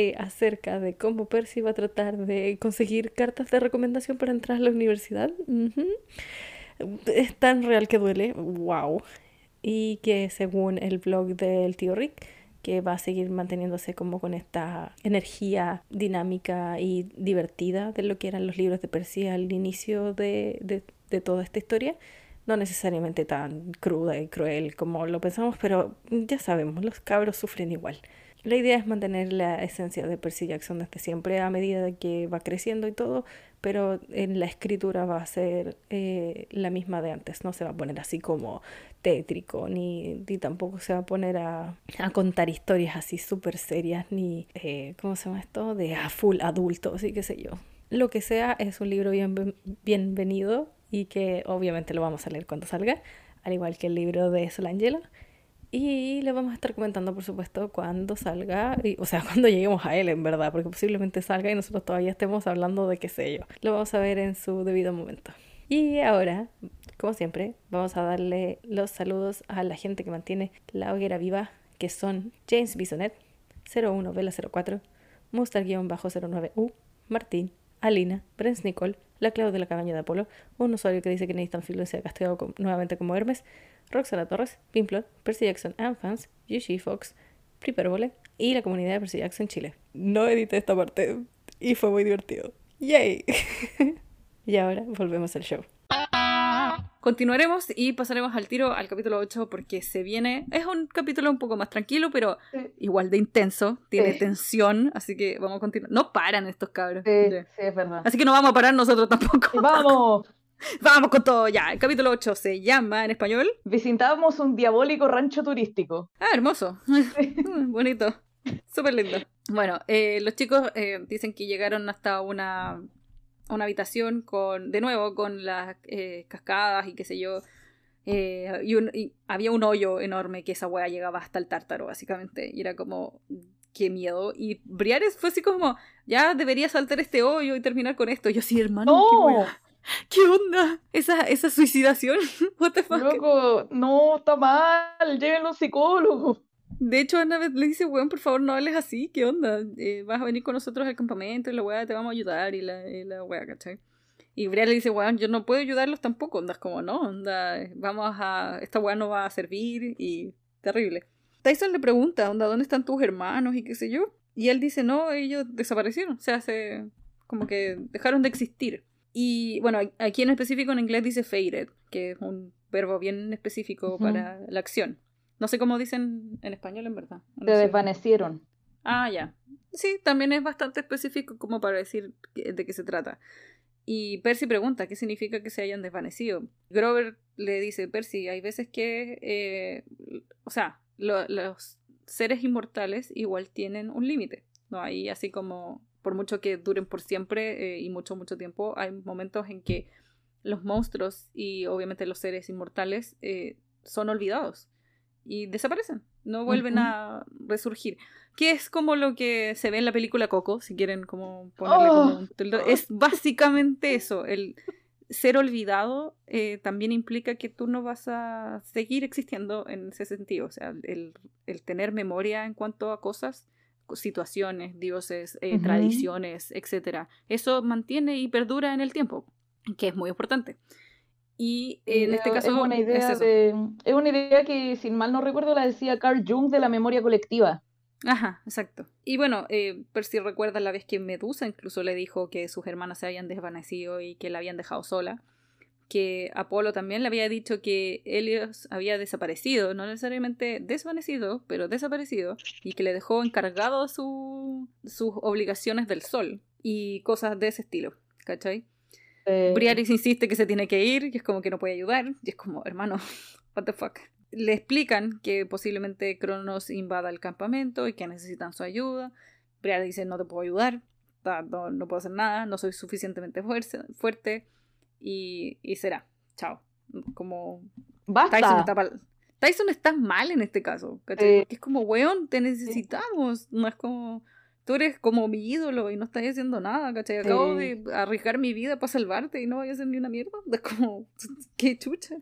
eh, acerca de cómo Percy va a tratar de conseguir cartas de recomendación para entrar a la universidad. Es tan real que duele, wow. Y que según el blog del tío Rick, que va a seguir manteniéndose como con esta energía dinámica y divertida de lo que eran los libros de Percy al inicio de, de, de toda esta historia. No necesariamente tan cruda y cruel como lo pensamos, pero ya sabemos, los cabros sufren igual. La idea es mantener la esencia de Percy Jackson desde siempre a medida de que va creciendo y todo, pero en la escritura va a ser eh, la misma de antes, no se va a poner así como tétrico, ni, ni tampoco se va a poner a, a contar historias así súper serias, ni, eh, ¿cómo se llama esto? De a full adulto, así que sé yo. Lo que sea es un libro bien, bienvenido y que obviamente lo vamos a leer cuando salga, al igual que el libro de Solangela. Y le vamos a estar comentando, por supuesto, cuando salga, y, o sea, cuando lleguemos a él, en verdad, porque posiblemente salga y nosotros todavía estemos hablando de qué sé yo. Lo vamos a ver en su debido momento. Y ahora, como siempre, vamos a darle los saludos a la gente que mantiene la hoguera viva, que son James Bisonet, 01 Vela 04, Mustar-09U, Martín, Alina, Brens Nicole, la Clau de la Cabaña de Apolo, un usuario que dice que Nathan se ha castigado nuevamente como Hermes, Roxana Torres, Pimplot, Percy Jackson and Fans, Yushi Fox, Priperbole y la comunidad de Percy Jackson Chile. No edité esta parte y fue muy divertido. ¡Yay! y ahora volvemos al show. Continuaremos y pasaremos al tiro al capítulo 8 porque se viene. Es un capítulo un poco más tranquilo, pero igual de intenso. Tiene tensión, así que vamos a continuar. No paran estos cabros. Sí, sí, es verdad. Así que no vamos a parar nosotros tampoco. ¡Vamos! Vamos con todo ya. El capítulo 8 se llama en español. Visitábamos un diabólico rancho turístico. Ah, hermoso. Bonito. Súper lindo. Bueno, eh, los chicos eh, dicen que llegaron hasta una, una habitación con, de nuevo, con las eh, cascadas y qué sé yo. y, había un hoyo enorme que esa wea llegaba hasta el tártaro, básicamente. Y era como, qué miedo. Y Briares fue así como, ya debería saltar este hoyo y terminar con esto. yo sí, hermano, no. qué ¿Qué onda? Esa, esa suicidación. What the fuck? Loco, no, está mal. Llévenlo a un psicólogo. De hecho, Annabeth le dice, weón, por favor, no hables así. ¿Qué onda? Eh, vas a venir con nosotros al campamento y la weá te vamos a ayudar y la, y la weá, ¿cachai? Y Brea le dice, weón, yo no puedo ayudarlos tampoco. Onda, es como, no, onda, vamos a... Esta weá no va a servir y... Terrible. Tyson le pregunta, onda, ¿dónde están tus hermanos y qué sé yo? Y él dice, no, ellos desaparecieron. O sea, se... como que dejaron de existir. Y bueno, aquí en específico en inglés dice faded, que es un verbo bien específico para la acción. No sé cómo dicen en español, en verdad. Se desvanecieron. Ah, ya. Sí, también es bastante específico como para decir de qué se trata. Y Percy pregunta qué significa que se hayan desvanecido. Grover le dice, Percy, hay veces que, eh, o sea, los seres inmortales igual tienen un límite. No hay así como por mucho que duren por siempre eh, y mucho, mucho tiempo, hay momentos en que los monstruos y obviamente los seres inmortales eh, son olvidados y desaparecen, no vuelven a resurgir. Que es como lo que se ve en la película Coco, si quieren como ponerle como oh. un... Es básicamente eso, el ser olvidado eh, también implica que tú no vas a seguir existiendo en ese sentido, o sea, el, el tener memoria en cuanto a cosas situaciones, dioses, eh, tradiciones, etc. Eso mantiene y perdura en el tiempo, que es muy importante. Y en este caso es una, idea es una idea que, sin mal no recuerdo, la decía Carl Jung de la memoria colectiva. Ajá, exacto. Y bueno, eh, Percy recuerda la vez que Medusa incluso le dijo que sus hermanas se habían desvanecido y que la habían dejado sola. Que Apolo también le había dicho que Helios había desaparecido, no necesariamente desvanecido, pero desaparecido, y que le dejó encargado su, sus obligaciones del sol y cosas de ese estilo, ¿cachai? Eh... Briaris insiste que se tiene que ir, que es como que no puede ayudar, y es como, hermano, what the fuck le explican que posiblemente Cronos invada el campamento y que necesitan su ayuda. Briar dice, no te puedo ayudar, no, puedo hacer nada, no soy suficientemente fuerte y, y será. Chao. Como... Basta. Tyson está, Tyson está mal en este caso. Porque es como, weón, te necesitamos. No es como... Tú eres como mi ídolo y no estás haciendo nada, ¿cachai? Acabo de arriesgar mi vida para salvarte y no voy a hacer ni una mierda. Es como, qué chucha.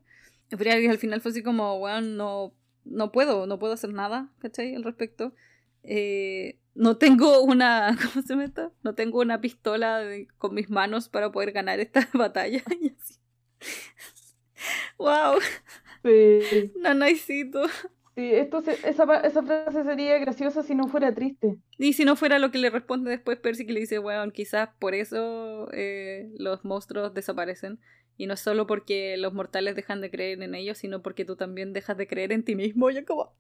Y al final fue así como, bueno, no, no puedo, no puedo hacer nada, ¿cachai? Al respecto. Eh, no tengo una, ¿cómo se llama No tengo una pistola con mis manos para poder ganar esta batalla. y así. ¡Wow! Sí. Nanaicito. Sí, esto esa, esa, frase sería graciosa si no fuera triste. Y si no fuera lo que le responde después Percy, que le dice, bueno, quizás por eso eh, los monstruos desaparecen. Y no solo porque los mortales dejan de creer en ellos, sino porque tú también dejas de creer en ti mismo. Yo como...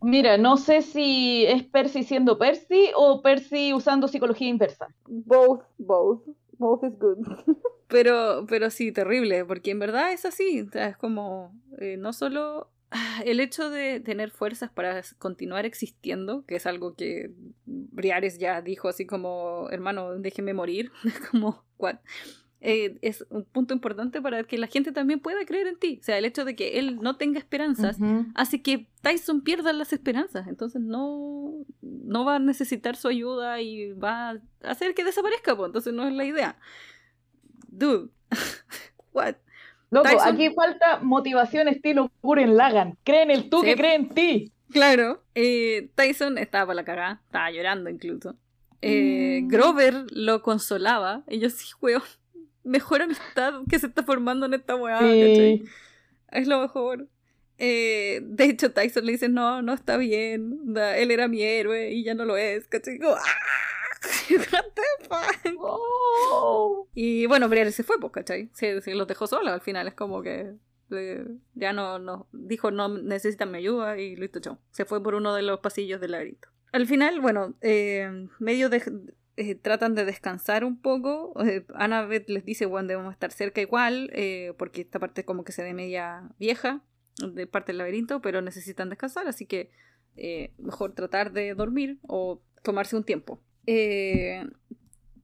mira, no sé si es Percy siendo Percy o Percy usando psicología inversa. Both, both. Both is good. pero, pero sí, terrible, porque en verdad es así. O sea, es como, eh, no solo ah, el hecho de tener fuerzas para continuar existiendo, que es algo que Briares ya dijo así como, hermano, déjeme morir, como, what? Eh, es un punto importante para que la gente también pueda creer en ti. O sea, el hecho de que él no tenga esperanzas hace que Tyson pierda las esperanzas. Entonces no, no va a necesitar su ayuda y va a hacer que desaparezca. Pues. Entonces no es la idea. Dude, what? Loco, aquí falta motivación estilo Guren Lagan. Cree en el tú que cree en ti. Claro. Eh, Tyson estaba para la cagada, estaba llorando incluso. Eh, mm. Grover lo consolaba. Y yo sí, weón mejor amistad que se está formando en esta weá, Es lo mejor. Eh, de hecho, Tyson le dice, no, no está bien, él era mi héroe y ya no lo es, ¿cachai? oh. Y bueno, Brienne se fue, pues, ¿cachai? Se, los dejó solos al final, es como que eh, ya no, no, dijo, no necesitan mi ayuda y listo, chao. Se fue por uno de los pasillos del laberinto. Al final, bueno, eh, medio de, eh, tratan de descansar un poco. Eh, Annabeth les dice, bueno, debemos estar cerca igual, eh, porque esta parte como que se ve media vieja, de parte del laberinto, pero necesitan descansar, así que mejor tratar de dormir o tomarse un tiempo.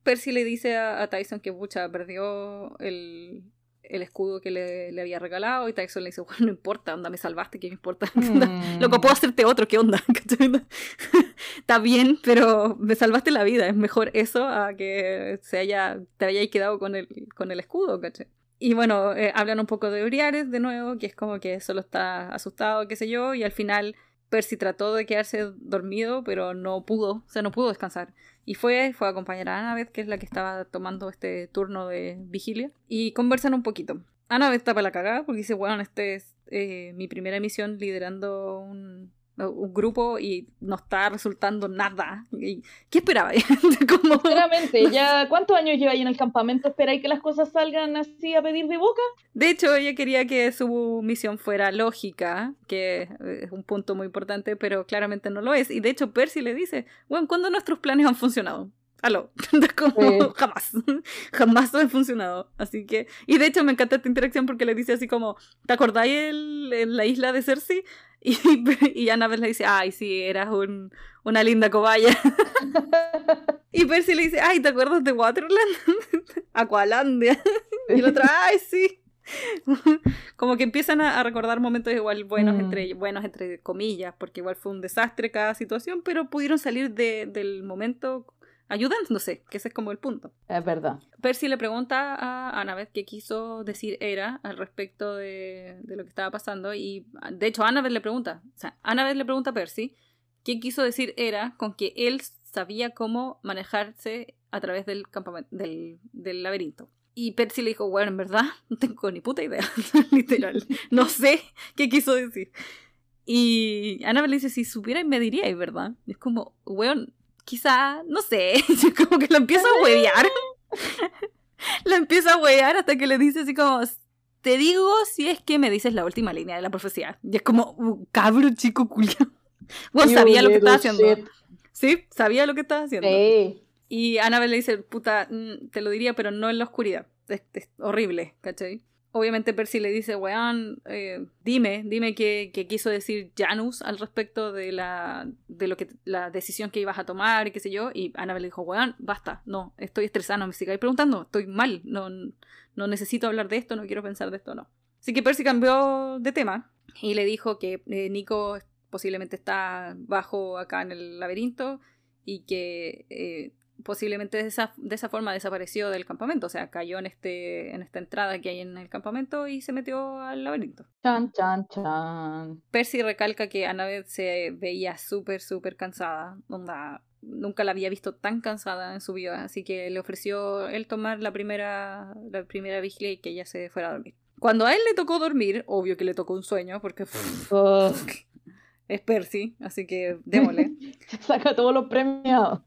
Percy le dice a, a Tyson que Bucha perdió el, el escudo que le, había regalado y Tyson le dice, bueno, no importa, onda, me salvaste, ¿qué me importa? Mm. Lo que puedo hacerte otro, ¿qué onda? Está bien, pero me salvaste la vida, es mejor eso a que se haya, te hayáis quedado con el, con el escudo, ¿cachai? Y bueno, eh, hablan un poco de Uriares de nuevo, que es como que solo está asustado, qué sé yo, y al final Percy trató de quedarse dormido, pero no pudo, o sea, no pudo descansar. Y fue, fue a acompañar a Annabeth, que es la que estaba tomando este turno de vigilia, y conversan un poquito. Annabeth está para la cagada porque dice, bueno, este es eh, mi primera emisión liderando un, un grupo y no está resultando nada. ¿Qué esperaba? Sinceramente, ¿ya cuántos años lleva ahí en el campamento? ¿Esperáis que las cosas salgan así a pedir de boca? De hecho, ella quería que su misión fuera lógica, que es un punto muy importante, pero claramente no lo es. Y de hecho, Percy le dice, bueno, ¿cuándo nuestros planes han funcionado? Aló, como jamás, jamás han funcionado. Así que, y de hecho me encanta esta interacción porque le dice así como, ¿te acordáis en la isla de Cersei? Y, y Annabeth le dice, ay, sí, eras un, una linda cobaya. y Percy le dice, ay, ¿te acuerdas de Waterland? Aqualandia. y el otro, ay, sí. Como que empiezan a, recordar momentos igual buenos, mm. entre, buenos entre comillas, porque igual fue un desastre cada situación, pero pudieron salir de, del momento ayudándose, que ese es como el punto. Es verdad. Percy le pregunta a Annabeth qué quiso decir Era al respecto de, lo que estaba pasando y de hecho Annabeth le pregunta, o sea, Annabeth le pregunta a Percy qué quiso decir Era con que él sabía cómo manejarse a través del campamento, del, del laberinto. Y Percy le dijo, bueno, en verdad, no tengo ni puta idea, literal. No sé qué quiso decir. Y Annabelle le dice, si supiera me diría, ¿verdad? Y es como, weón, quizá, no sé, como que la empieza a huevear. la empieza a huevear hasta que le dice así como, te digo si es que me dices la última línea de la profecía. Y es como, uh, cabro chico culiao. Bueno, sabía lo que estaba haciendo. Sí, sabía lo que estaba haciendo. Sí. Y Annabelle le dice, puta, mm, te lo diría, pero no en la oscuridad. Es, horrible, ¿cachai? Obviamente Percy le dice, weón, eh, dime, dime qué, quiso decir Janus al respecto de la, de lo que, la decisión que ibas a tomar y qué sé yo. Y Annabelle le dijo, weón, basta, no, estoy estresada, no me sigáis preguntando, estoy mal, no, no necesito hablar de esto, no quiero pensar de esto, no. Así que Percy cambió de tema y le dijo que eh, Nico posiblemente está bajo acá en el laberinto y que eh, posiblemente de esa, de esa forma desapareció del campamento, o sea, cayó en, este, en esta entrada que hay en el campamento y se metió al laberinto. Chan, chan, chan. Percy recalca que Annabeth se veía súper, súper cansada, onda, nunca la había visto tan cansada en su vida, así que le ofreció él tomar la primera, la primera vigilia y que ella se fuera a dormir. Cuando a él le tocó dormir, obvio que le tocó un sueño, porque es Percy, así que démosle. Saca todos los premios.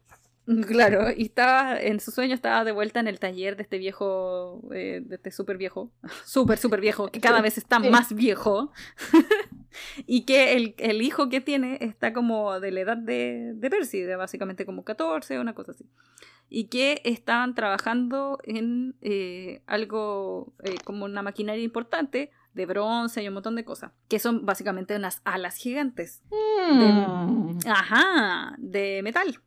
Claro, y estaba en su sueño estaba de vuelta en el taller de este viejo, eh, de este súper viejo, súper, súper viejo, que cada vez está más viejo, y que el, el, hijo que tiene está como de la edad de, de Percy, de básicamente como 14, una cosa así, y que estaban trabajando en eh, algo eh, como una maquinaria importante de bronce y un montón de cosas, que son básicamente unas alas gigantes. Mm. ajá, de metal.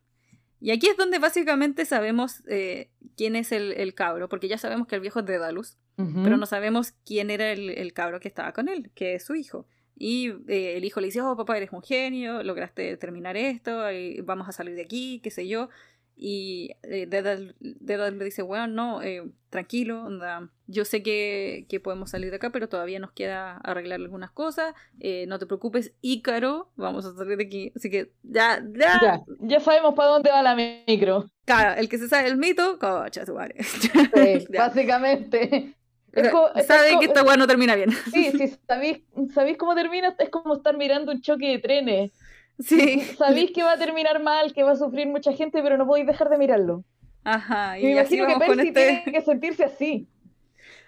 Y aquí es donde básicamente sabemos eh, quién es el, cabro, porque ya sabemos que el viejo es de Dalus, pero no sabemos quién era el, cabro que estaba con él, que es su hijo. Y eh, el hijo le dice, oh papá, eres un genio, lograste terminar esto, vamos a salir de aquí, qué sé yo. Y eh, Dedal, le dice, bueno, no, eh, tranquilo, onda, yo sé que, que, podemos salir de acá, pero todavía nos queda arreglar algunas cosas, eh, no te preocupes, Ícaro, vamos a salir de aquí, así que ya, ya, ya, sabemos para dónde va la micro. Claro, el que se sabe el mito, cocha su madre. Sí, básicamente. sabe que esta weá no termina bien. Sí, sí, sabéis, sabéis cómo termina, es como estar mirando un choque de trenes. Sí. Sabéis que va a terminar mal, que va a sufrir mucha gente, pero no podéis dejar de mirarlo. Ajá. Y, me imagino que Percy este tiene que sentirse así.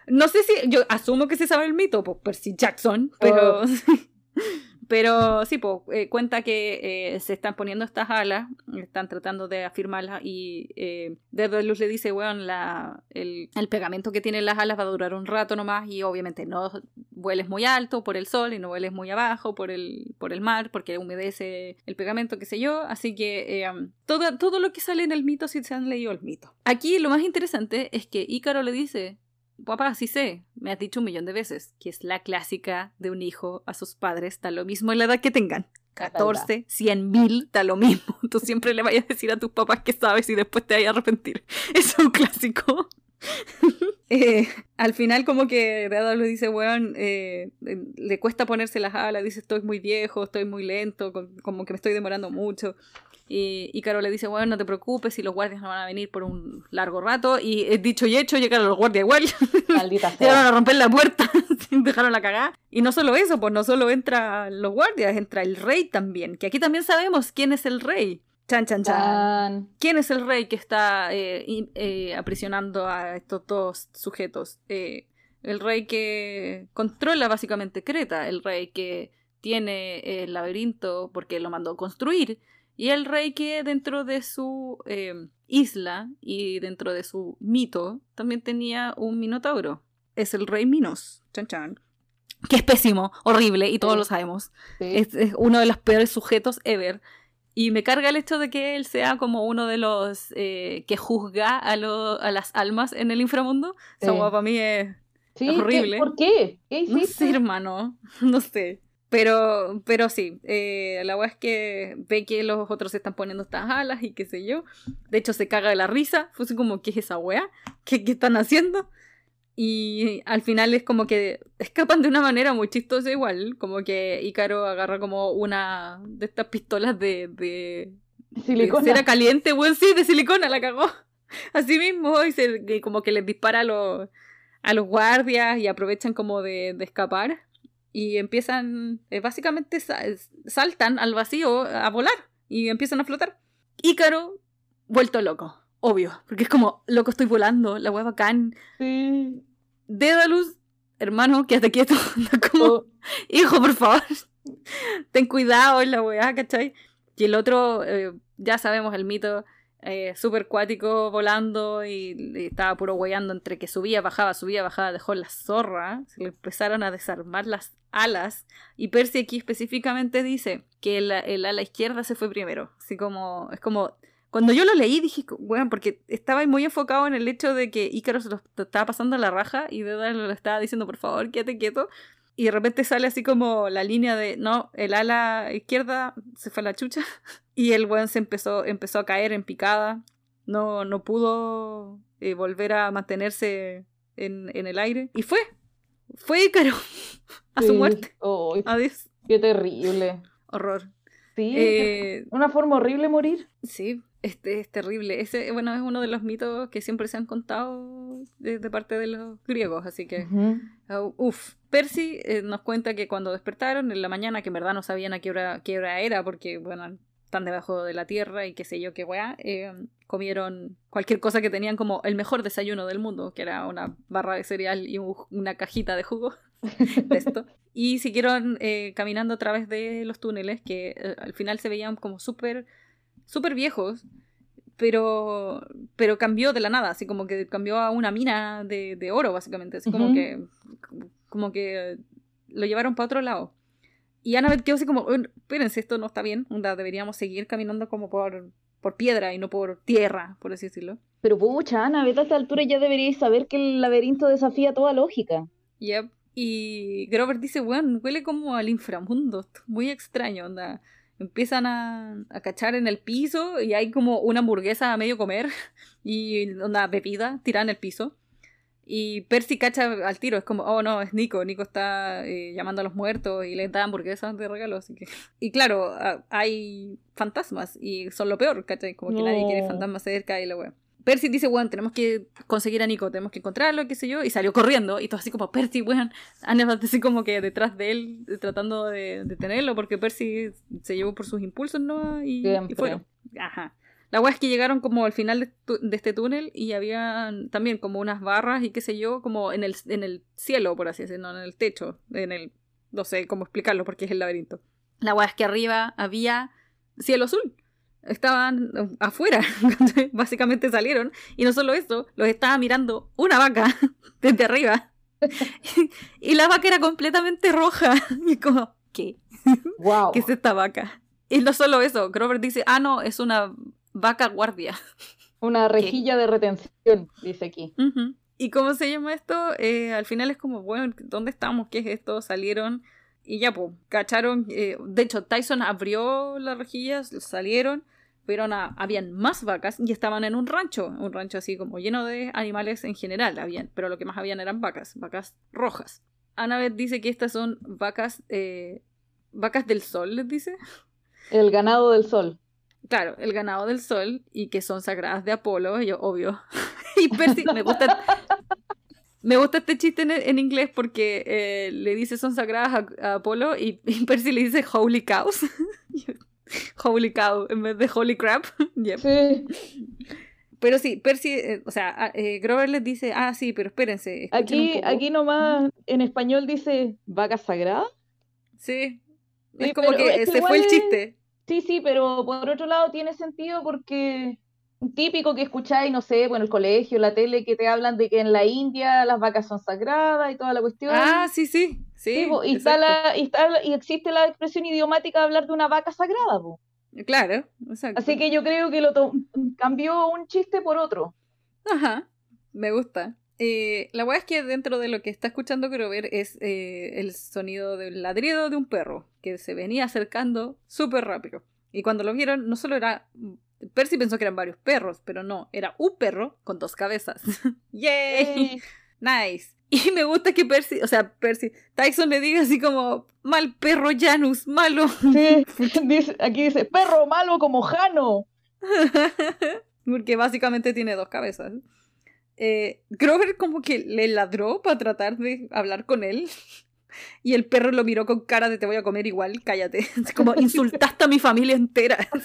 No sé si, yo asumo que se sabe el mito, pues Percy Jackson, pero... Oh. Pero sí, pues, cuenta que eh, se están poniendo estas alas, están tratando de afirmarlas y eh, Desde Luz le dice, bueno, la, el, pegamento que tienen las alas va a durar un rato nomás y obviamente no vueles muy alto por el sol y no vueles muy abajo por el, por el mar porque humedece el pegamento, qué sé yo. Así que eh, todo, todo lo que sale en el mito, si se han leído el mito. Aquí lo más interesante es que Ícaro le dice, Papá, sí sé, me has dicho un millón de veces, que es la clásica de un hijo a sus padres, está lo mismo en la edad que tengan. 14, 100 mil, está lo mismo. Tú siempre le vayas a decir a tus papás que sabes y después te vayas a arrepentir. Es un clásico. Eh, al final como que le dice, weón, eh, le cuesta ponerse las alas, dice estoy muy viejo, estoy muy lento, como que me estoy demorando mucho. Y, y Caro le dice, bueno, no te preocupes si los guardias no van a venir por un largo rato. Y eh, dicho y hecho, llegaron los guardias igual. Llegaron a romper la puerta, dejaron la cagada. Y no solo eso, pues no solo entran los guardias, entra el rey también. Que aquí también sabemos quién es el rey. Chan, chan, chan. ¿Quién es el rey que está eh, eh, aprisionando a estos dos sujetos? el rey que controla básicamente Creta, el rey que tiene el laberinto porque lo mandó construir y el rey que dentro de su eh, isla y dentro de su mito también tenía un minotauro. Es el rey Minos. Chan chan. Que es pésimo, horrible, y todos lo sabemos. Es, uno de los peores sujetos ever. Y me carga el hecho de que él sea como uno de los eh, que juzga a, a, las almas en el inframundo. Eso para mí es, horrible. ¿Por qué? ¿Qué hiciste? No sé, hermano. No sé. Pero, pero sí, eh, la weá es que ve que los otros se están poniendo estas alas y qué sé yo. De hecho, se caga de la risa. Fue así como, ¿qué es esa weá? ¿Qué, ¿Qué, están haciendo? Y al final es como que escapan de una manera muy chistosa igual. Como que Ícaro agarra como una de estas pistolas de... de silicona. caliente, weón, sí, de silicona, la cagó. Así mismo, y, se, y como que les dispara a los, a los guardias y aprovechan como de, de escapar. Y empiezan, eh, básicamente sa- saltan al vacío a volar y empiezan a flotar. Ícaro, vuelto loco, obvio, porque es como, loco, estoy volando, la hueá bacán. Sí. Dédalus, hermano, quédate quieto. como, Oh, hijo, por favor, ten cuidado en la weá, ¿cachai? Y el otro, eh, ya sabemos el mito, eh, súper volando y, estaba puro weyando entre que subía, bajaba, subía, bajaba, dejó la zorra, se le empezaron a desarmar las alas y Percy aquí específicamente dice que el, el ala izquierda se fue primero, así como, es como... Cuando yo lo leí dije, bueno, porque estaba muy enfocado en el hecho de que Ícaro se lo estaba pasando la raja y Dédalo le estaba diciendo, por favor, quédate quieto. Y de repente sale así como la línea de, no, el ala izquierda se fue a la chucha. Y el weón se empezó, empezó a caer en picada. No, no pudo eh, volver a mantenerse en, en el aire. Y fue. Fue Ícaro. A su sí. muerte. Oh, Adiós. qué terrible. Horror. Sí. Eh, Una forma horrible de morir. sí, este es terrible. Ese, bueno, es uno de los mitos que siempre se han contado de, de parte de los griegos. Así que. Uh, uf, Percy eh, nos cuenta que cuando despertaron en la mañana, que en verdad no sabían a qué hora, qué hora era, porque, bueno, están debajo de la tierra y qué sé yo qué weá, eh, comieron cualquier cosa que tenían como el mejor desayuno del mundo, que era una barra de cereal y un- una cajita de jugo de esto. Y siguieron eh, caminando a través de los túneles, que eh, al final se veían como súper, súper viejos. Pero, pero cambió de la nada, así como que cambió a una mina de, de oro, básicamente. Así como Ujú. que como que lo llevaron para otro lado. Y Annabeth quedó así como, "Uy, espérense, esto no está bien, onda, deberíamos seguir caminando como por, por piedra y no por tierra, por así decirlo. Pero pucha, Ana, a esta altura ya deberíais saber que el laberinto desafía toda lógica. Yep. Y Grover dice, weón, huele como al inframundo, muy extraño, onda. Empiezan a, a cachar en el piso y hay como una hamburguesa a medio comer y una bebida tirada en el piso. Y Percy cacha al tiro, es como, oh no, es Nico, Nico está eh, llamando a los muertos y le da hamburguesas de regalo, así que... Y claro, hay fantasmas y son lo peor, ¿cachai? Como que nadie quiere No. fantasmas cerca y la wea. Percy dice, weón, tenemos que conseguir a Nico, tenemos que encontrarlo, qué sé yo, y salió corriendo, y todo así como, Percy, weón, Annabeth así como que detrás de él, eh, tratando de detenerlo, porque Percy se llevó por sus impulsos, ¿no? Y, y fueron. Ajá. La weá es que llegaron como al final de, de este túnel y había también como unas barras y qué sé yo, como en el, en el cielo, por así decirlo, en el techo, en el... No sé cómo explicarlo porque es el laberinto. La weá es que arriba había cielo azul. Estaban eh, afuera, básicamente salieron. Y no solo eso, los estaba mirando una vaca desde arriba. y la vaca era completamente roja. Y como, ¿qué? Wow. ¿Qué es esta vaca? Y no solo eso, Grover dice, ah, no, es una vaca guardia. Una rejilla de retención, dice aquí. ¿Y cómo se llama esto? Eh, al final es como, bueno, ¿dónde estamos? ¿Qué es esto? Salieron y ya, pues, cacharon. eh, de hecho, Tyson abrió las rejillas, salieron, pero na- habían más vacas y estaban en un rancho, un rancho así como lleno de animales en general, habían, pero lo que más habían eran vacas, vacas rojas. Annabeth dice que estas son vacas, eh, vacas del sol, les dice. El ganado del sol. Claro, el ganado del sol y que son sagradas de Apolo, yo obvio. y Percy, me gusta, me gusta este chiste en, en inglés porque eh, le dice son sagradas a, a Apolo y, y Percy le dice holy cows. holy cow en vez de holy crap. Yep. Sí. Pero sí, Percy, eh, o sea, a- eh, Grover les dice, ah, sí, pero espérense. Aquí, poco". aquí nomás en español dice vaca sagrada. Sí. Sí, Es como que es que se fue el chiste. Sí, sí, pero por otro lado tiene sentido porque típico que escucháis, no sé, bueno, el colegio, la tele, que te hablan de que en la India las vacas son sagradas y toda la cuestión. Ah, sí, sí. Sí, y, está la, y, está la- y existe la expresión idiomática de hablar de una vaca sagrada, po. Claro, exacto. Así que yo creo que lo cambió un chiste por otro. Ajá, me gusta. Eh, la weá es que dentro de lo que está escuchando Grover es eh, el sonido del ladrido de un perro que se venía acercando súper rápido. Y cuando lo vieron, no solo era. Percy pensó que eran varios perros, pero no, era un perro con dos cabezas. ¡Yay! Nice. Y me gusta que Percy, o sea, Percy, Tyson le diga así como, mal perro Janus, malo. sí, aquí dice, perro malo como Jano. porque básicamente tiene dos cabezas. Eh, Grover como que le ladró para tratar de hablar con él. Y el perro lo miró con cara de te voy a comer igual, cállate. como insultaste a mi familia entera.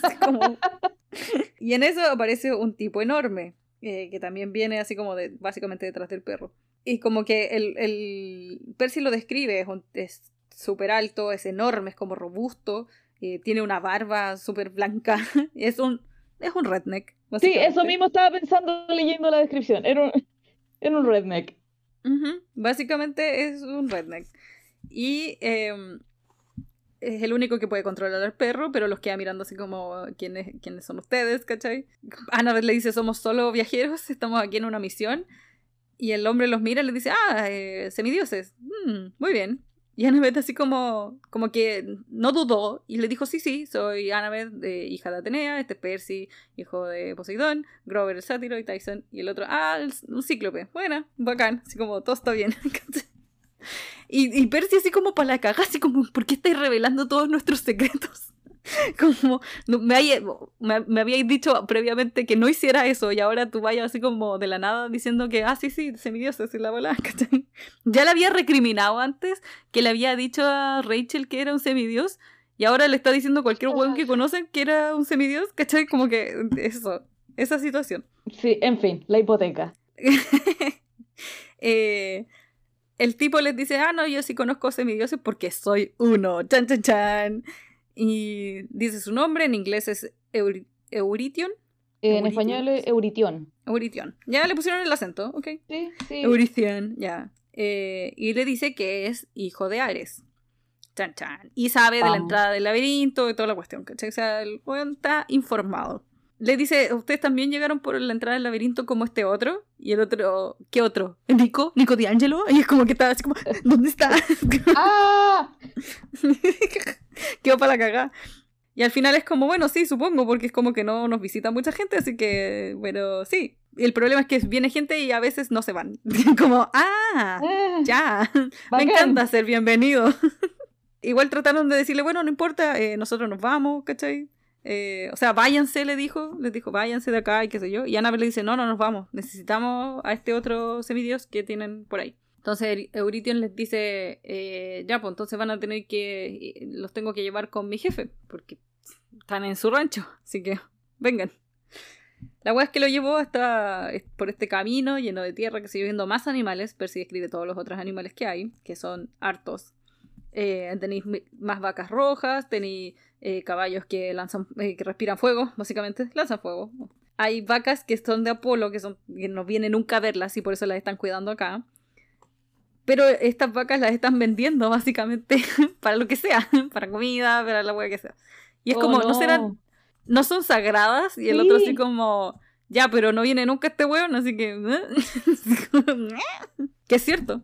Y en eso aparece un tipo enorme, eh, que también viene así como de, básicamente detrás del perro. Y como que el, el Percy lo describe, es súper alto, es enorme, es como robusto, eh, tiene una barba súper blanca, es un, es un redneck. Sí, eso mismo estaba pensando leyendo la descripción, era un, era un redneck. Básicamente es un redneck. Y em, es el único que puede controlar al perro, pero los queda mirando así como quiénes, quiénes son ustedes, ¿cachai? Ana le dice, somos solo viajeros, estamos aquí en una misión. Y el hombre los mira y le dice, ah, eh, semidioses. Mm, muy bien. Y Annabeth así como, como que no dudó y le dijo, sí, sí, soy Annabeth, hija de Atenea, este es Percy, hijo de Poseidón, Grover el sátiro y Tyson. Y el otro, ah, un cíclope. Bueno, bacán, así como todo está bien. y, y Percy así como para la caga, así como, ¿por qué estáis revelando todos nuestros secretos? como me, me, habíais dicho previamente que no hiciera eso y ahora tú vayas así como de la nada diciendo que, ah, sí, sí, semidioses y la bola, Ya le había recriminado antes que le había dicho a Rachel que era un semidios y ahora le está diciendo cualquier weón que conocen que era un semidios, ¿cachai? Como que eso, esa situación. Sí, en fin, la hipoteca. eh, el tipo les dice, ah, no, yo sí conozco semidioses porque soy uno, chan, chan, chan. Y dice su nombre, en inglés es Eurition. en español es Eurition. Eurition. Ya le pusieron el acento, ok. Sí, sí. Eurition, ya. Eh, y le dice que es hijo de Ares. Chan chan. Y sabe de la entrada del laberinto y toda la cuestión, ¿cachai? O sea, el está informado. Le dice, ¿ustedes también llegaron por la entrada del laberinto como este otro? Y el otro, ¿qué otro? ¿Nico? ¿Nico D'Angelo? Y es como que estaba así como, ¿dónde está? ¡Ah! Quedó para la cagada. Y al final es como, bueno, sí, supongo, porque es como que no nos visita mucha gente, así que, bueno, sí. El problema es que viene gente y a veces no se van. como, ah, ah ya, me encanta ser bienvenido. Igual trataron de decirle, bueno, no importa, eh, nosotros nos vamos, ¿cachai? Eh, o sea, váyanse, le dijo, les dijo, váyanse de acá y qué sé yo. Y Annabelle le dice, no, no nos vamos, necesitamos a este otro semidios que tienen por ahí. Entonces Eurition les dice, eh, ya, pues entonces van a tener que, eh, los tengo que llevar con mi jefe, porque están en su rancho, así que vengan. La weá es que lo llevó hasta por este camino lleno de tierra que sigue viendo más animales. Percy describe todos los otros animales que hay, que son hartos. tenéis más vacas rojas, tenéis eh, caballos que lanzan, eh, que respiran fuego, básicamente, lanzan fuego. Hay vacas que son de Apolo, que, son, que no vienen nunca a verlas y por eso las están cuidando acá. Pero estas vacas las están vendiendo básicamente para lo que sea, para comida, para la hueá que sea. Y es oh, como, no. serán, no son sagradas y el otro así como, ya, pero no viene nunca este hueón, así que... que es cierto.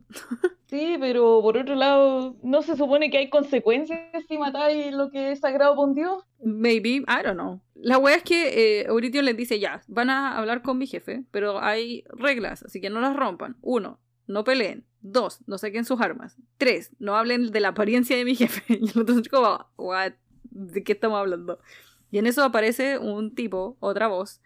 Sí, pero por otro lado, ¿no se supone que hay consecuencias si matáis lo que es sagrado por dios? Maybe, I don't know. La wea es que eh, Euritio les dice, ya, van a hablar con mi jefe, pero hay reglas, así que no las rompan. Uno, no peleen. Dos, no saquen sus armas. Tres, no hablen de la apariencia de mi jefe. Y el otro como, what, ¿de qué estamos hablando? Y en eso aparece un tipo, otra voz,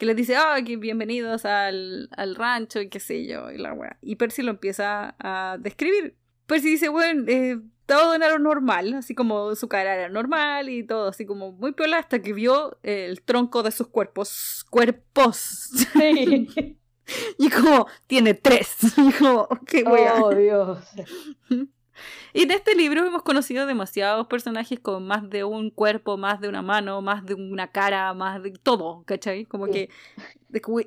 que les dice, ah, que bienvenidos al, al, rancho y qué sé yo, y la weá. Y Percy lo empieza a describir. Percy dice, bueno, eh, todo era normal, así como su cara era normal y todo, así como muy piola, hasta que vio el tronco de sus cuerpos. ¡Cuerpos! Sí. y como, tiene tres. Y como, qué Oh, Dios. Y de este libro hemos conocido demasiados personajes con más de un cuerpo, más de una mano, más de una cara, más de todo, ¿cachai? Como que...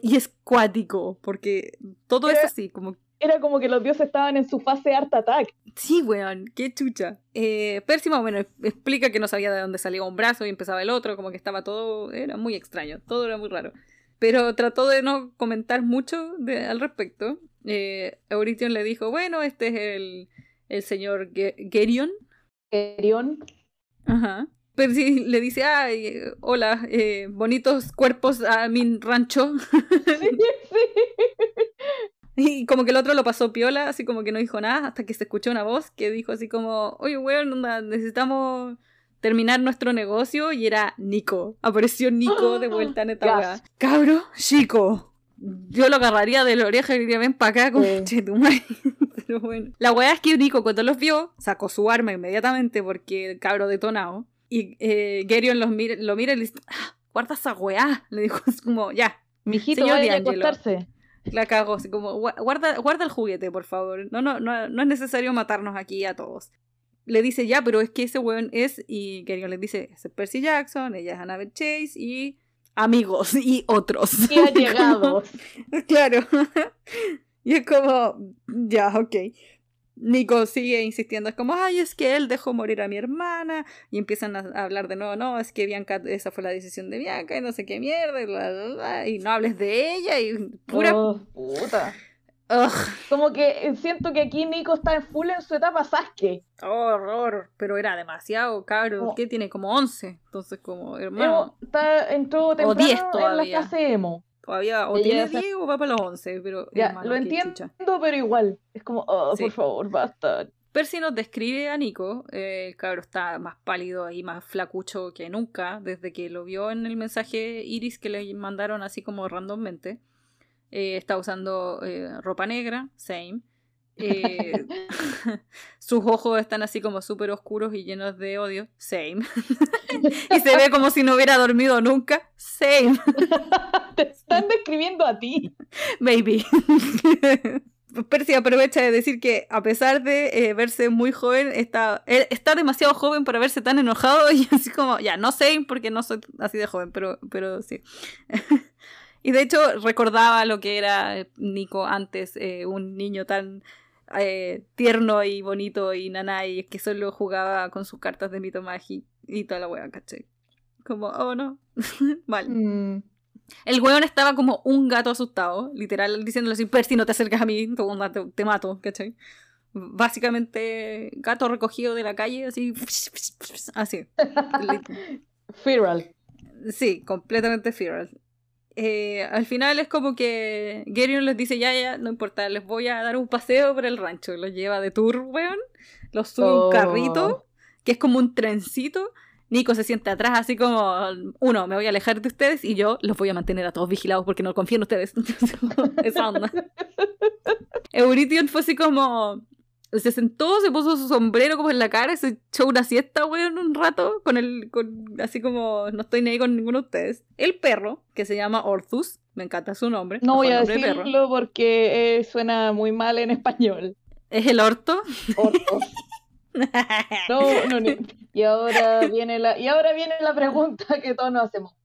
Y es cuático, porque todo es así, como... Era como que los dioses estaban en su fase Art Attack. Sí, weón, qué chucha. Eh, Percy más explica que no sabía de dónde salía un brazo y empezaba el otro, como que estaba todo... Era muy extraño, todo era muy raro. Pero trató de no comentar mucho al respecto. Eh, le dijo, bueno, este es el el señor Gerion. Gerion. Ajá. Pero sí le dice, ay, hola, eh, bonitos cuerpos a mi rancho. Sí, sí. Y como que el otro lo pasó piola, así como que no dijo nada, hasta que se escuchó una voz que dijo así como, oye, weón, necesitamos terminar nuestro negocio y era Nico. Apareció Nico de vuelta en esta. Cabro, chico. Yo lo agarraría de la oreja y diría, ven para acá, con Pero bueno. La weá es que Nico cuando los vio, sacó su arma inmediatamente porque el cabro detonado. Y eh, Gerion los mira, lo mira y le dice, ah, guarda esa weá. Le dijo, es como, ya. Mijito, vaya a acostarse. La cago, así como, guarda, guarda el juguete, por favor. No, no, no, no es necesario matarnos aquí a todos. Le dice, ya, pero es que ese weón es, y Gerion le dice, es Percy Jackson, ella es Annabelle Chase, y amigos, y otros. Y allegados. claro. y es como, ya, ok. Nico sigue insistiendo, es como, ay, es que él dejó morir a mi hermana, y empiezan a hablar de nuevo, no, es que Bianca, esa fue la decisión de Bianca, y no sé qué mierda, y, no hables de ella, y pura... Oh, puta. Como que eh, siento que aquí Nico está en full en su etapa Sasuke. horror, pero era demasiado caro, ¿qué tiene? Como 11, entonces como, hermano... Está, entró temprano o 10 todavía. en la clase emo. Todavía o tiene 10 o va para los 11, pero. Ya, lo entiendo, pero igual. Es como, oh, por favor, basta. Percy nos describe a Nico. Eh, el cabro está más pálido y más flacucho que nunca desde que lo vio en el mensaje Iris que le mandaron así como randommente. Eh, está usando eh, ropa negra, same. Eh, sus ojos están así como súper oscuros y llenos de odio. Same. y se ve como si no hubiera dormido nunca. Same. Te están describiendo a ti. Maybe. Percy aprovecha de decir que a pesar de eh, verse muy joven, está, está demasiado joven para verse tan enojado y así como, ya, no sé porque no soy así de joven, pero, pero sí. Y de hecho recordaba lo que era Nico antes, eh, un niño tan eh, tierno y bonito y nanay que solo jugaba con sus cartas de mito Magi y toda la wea, ¿cachai? Como, oh no, mal. Mm. El weón estaba como un gato asustado, literal, diciéndole así, Percy, no te acercas a mí, te, te mato, ¿cachai? Básicamente, gato recogido de la calle, así, así. Feral. Sí, completamente feral. Eh, al final es como que Gerion les dice, ya, ya, no importa, les voy a dar un paseo por el rancho. Los lleva de tour, weón. Los sube un carrito, oh. que es como un trencito. Nico se siente atrás, así como, uno, me voy a alejar de ustedes y yo los voy a mantener a todos vigilados porque no confío en ustedes. Esa onda. Eurition fue así como, se sentó, se puso su sombrero como en la cara y se echó una siesta, weón, un rato, con el, con, así como, no estoy ni ahí con ninguno de ustedes. El perro, que se llama Orthus, me encanta su nombre. No voy a decirlo porque eh, suena muy mal en español. ¿Es el orto? Orto. no, no, no. Y ahora viene la, y ahora viene la pregunta que todos nos hacemos.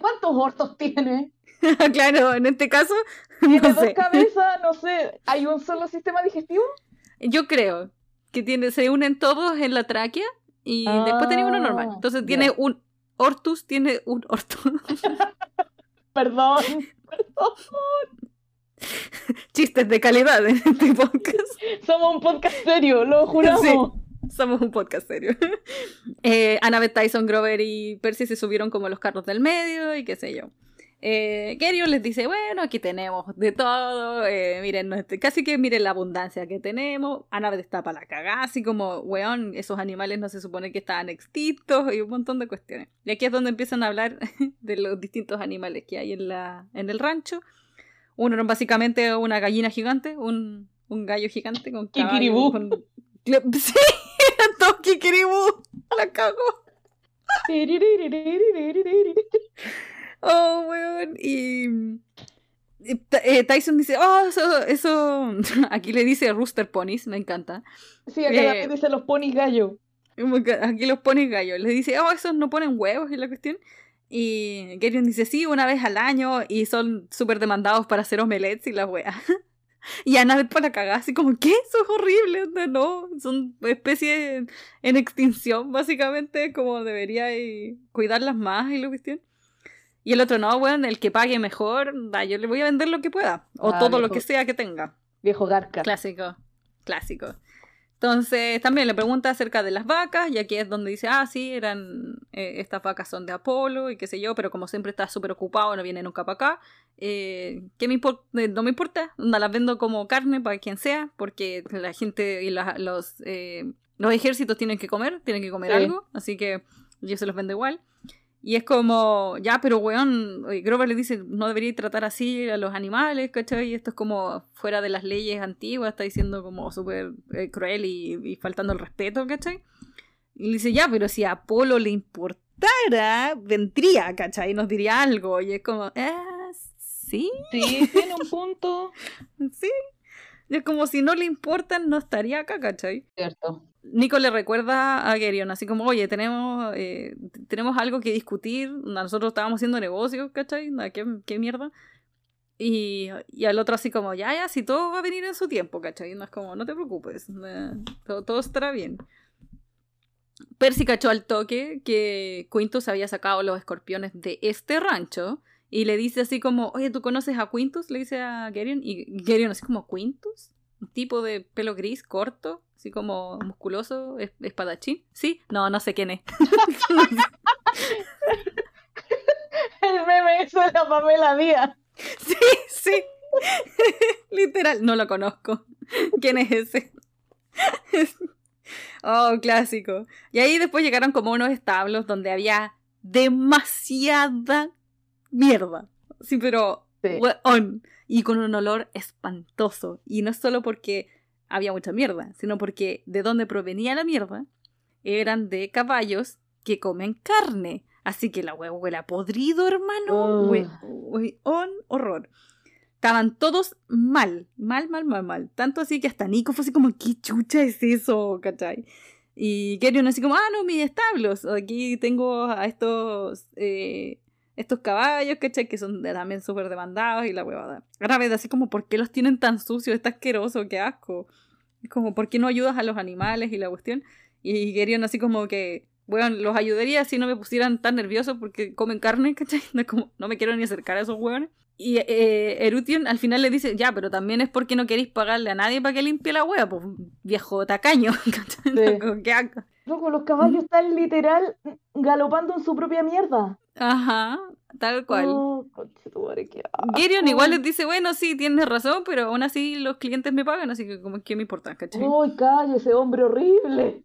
¿Cuántos ortos tiene? claro, en este caso. ¿Tiene no dos cabezas? No sé. ¿Hay un solo sistema digestivo? Yo creo que tiene, se unen todos en la tráquea y después tiene uno normal. Ah, Entonces tiene un ortus, tiene un orto. perdón, perdón. Chistes de calidad en este podcast. Somos un podcast serio, lo juramos. somos un podcast serio. Eh, Annabeth Tyson, Grover y Percy se subieron como los carros del medio y qué sé yo. Eh, les dice, bueno, aquí tenemos de todo, eh, miren, casi que miren la abundancia que tenemos, Annabeth está para la cagada, así como, weón, esos animales no se supone que estaban extintos y un montón de cuestiones. Y aquí es donde empiezan a hablar de los distintos animales que hay en, la, en el rancho. Uno era básicamente una gallina gigante, un, un gallo gigante con Kikiribú. Sí, todo kikiribú, la cago. Oh, weón. Y. Eh, Tyson dice, oh, eso, eso, aquí le dice Rooster Ponies, me encanta. Sí, acá eh, dice los ponis gallo. Aquí los ponis gallo. Le dice, oh, esos no ponen huevos, es la cuestión. Y Gerion dice, sí, una vez al año y son súper demandados para hacer omelets y las weas. y Annabeth para cagar, así como, ¿qué? Eso es horrible, no, son especies en extinción, básicamente, como debería cuidarlas más y la cuestión. Y el otro, no, weón, el que pague mejor, da, yo le voy a vender lo que pueda. O ah, todo lo que sea que tenga. Viejo garca. Clásico, clásico. Entonces también le pregunta acerca de las vacas, y aquí es donde dice, ah, sí, eran, eh, estas vacas son de Apolo y qué sé yo, pero como siempre está súper ocupado, no viene nunca para acá, eh, ¿qué me importa? Eh, no me importa, no las vendo como carne para quien sea, porque la gente y los, los ejércitos tienen que comer, tienen que comer algo, así que yo se los vendo igual. Y es como, ya, pero weón, Grover le dice, no debería tratar así a los animales, ¿cachai? Y esto es como fuera de las leyes antiguas, está diciendo como súper eh, cruel y, faltando el respeto, ¿cachai? Y le dice, ya, pero si a Apolo le importara, vendría, ¿cachai? Y nos diría algo. Y es como, eh, sí. Sí, tiene un punto. sí. Y es como si no le importan, no estaría acá, ¿cachai? Cierto. Nico le recuerda a Gerion, así como, oye, tenemos, eh, tenemos algo que discutir, nosotros estábamos haciendo negocios, ¿cachai? ¿Qué, qué mierda? Y, y, al otro así como, ya, ya, si todo va a venir en su tiempo, ¿cachai? No es como, no te preocupes, eh, todo, todo, estará bien. Percy cachó al toque que Quintus había sacado los escorpiones de este rancho y le dice así como, oye, ¿tú conoces a Quintus? Le dice a Gerion y Gerion así como, ¿Quintus? Un tipo de pelo gris, corto, así como musculoso, espadachín. ¿Sí? No, no sé quién es. El meme eso de la Pamela Díaz. Sí, sí. Literal, no lo conozco. ¿Quién es ese? oh, clásico. Y ahí después llegaron como unos establos donde había demasiada mierda. Sí, pero y con un olor espantoso. Y no solo porque había mucha mierda, sino porque de dónde provenía la mierda eran de caballos que comen carne. Así que la huevo huele podrido, hermano. un horror. Estaban todos mal, mal, mal, mal, mal. Tanto así que hasta Nico fue así como, ¿qué chucha es eso? ¿Cachai? Y Kerion así como, ah, no, mis establos. Aquí tengo a estos eh, estos caballos, ¿cachai? Que son también súper demandados y la huevada. Ahora ves así como, ¿por qué los tienen tan sucios? Está asqueroso, qué asco. Es como, ¿por qué no ayudas a los animales y la cuestión? Y querían así como que, bueno, los ayudaría si no me pusieran tan nerviosos porque comen carne, ¿cachai? No, como, no me quiero ni acercar a esos hueones. Y eh, Erution al final le dice, ya, pero también es porque no queréis pagarle a nadie para que limpie la hueá, pues viejo tacaño, ¿cachai? ¿Qué Loco, los caballos están literal galopando en su propia mierda. Ajá, tal cual. Oh, igual les dice, bueno, sí, tienes razón, pero aún así los clientes me pagan, así que como que me importa, ¿cachai? ¡Uy, ese hombre horrible!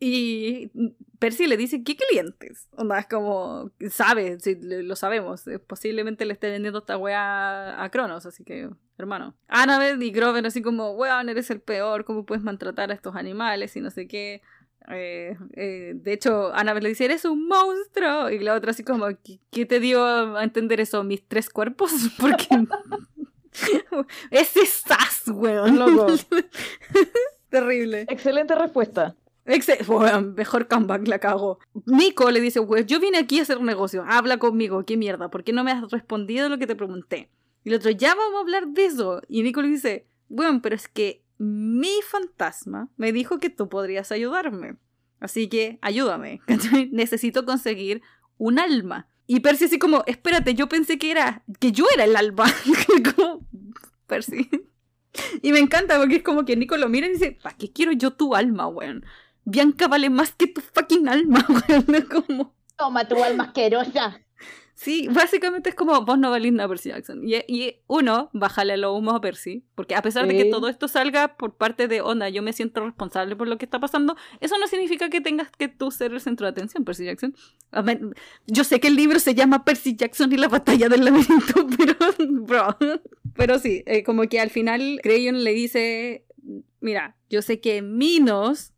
Y Percy le dice, ¿qué clientes? Onda, es como, sabe, sí, lo sabemos, posiblemente le esté vendiendo esta weá a Cronos, así que, hermano. Annabeth y Grover así como, weón, eres el peor, ¿cómo puedes maltratar a estos animales y no sé qué? Eh, eh, de hecho, Annabelle le dice, eres un monstruo. Y la otra así como, ¿qué, te dio a entender eso? ¿Mis tres cuerpos? Porque... Ese sas, weón, loco. Terrible. Excelente respuesta. mejor comeback la cago. Nico le dice, weón, yo vine aquí a hacer un negocio. Habla conmigo, qué mierda. ¿Por qué no me has respondido lo que te pregunté? Y el otro, ya vamos a hablar de eso. Y Nico le dice, weón, pero es que mi fantasma me dijo que tú podrías ayudarme. Así que ayúdame. Necesito conseguir un alma. Y Percy así como, espérate, yo pensé que era, que yo era el alma. como, Percy. Y me encanta porque es como que Nico lo mira y dice, ¿para qué quiero yo tu alma, weón? Bianca vale más que tu fucking alma, weón. como... Toma tu alma asquerosa. Sí, básicamente es como vos no valís nada Percy Jackson. Y, y, uno, bájale los humos a Percy. Porque a pesar de que todo esto salga por parte de onda, yo me siento responsable por lo que está pasando, eso no significa que tengas que tú ser el centro de atención, Percy Jackson. yo sé que el libro se llama Percy Jackson y la batalla del laberinto, pero, bro. Pero sí, eh, como que al final Crayon le dice, mira, yo sé que Minos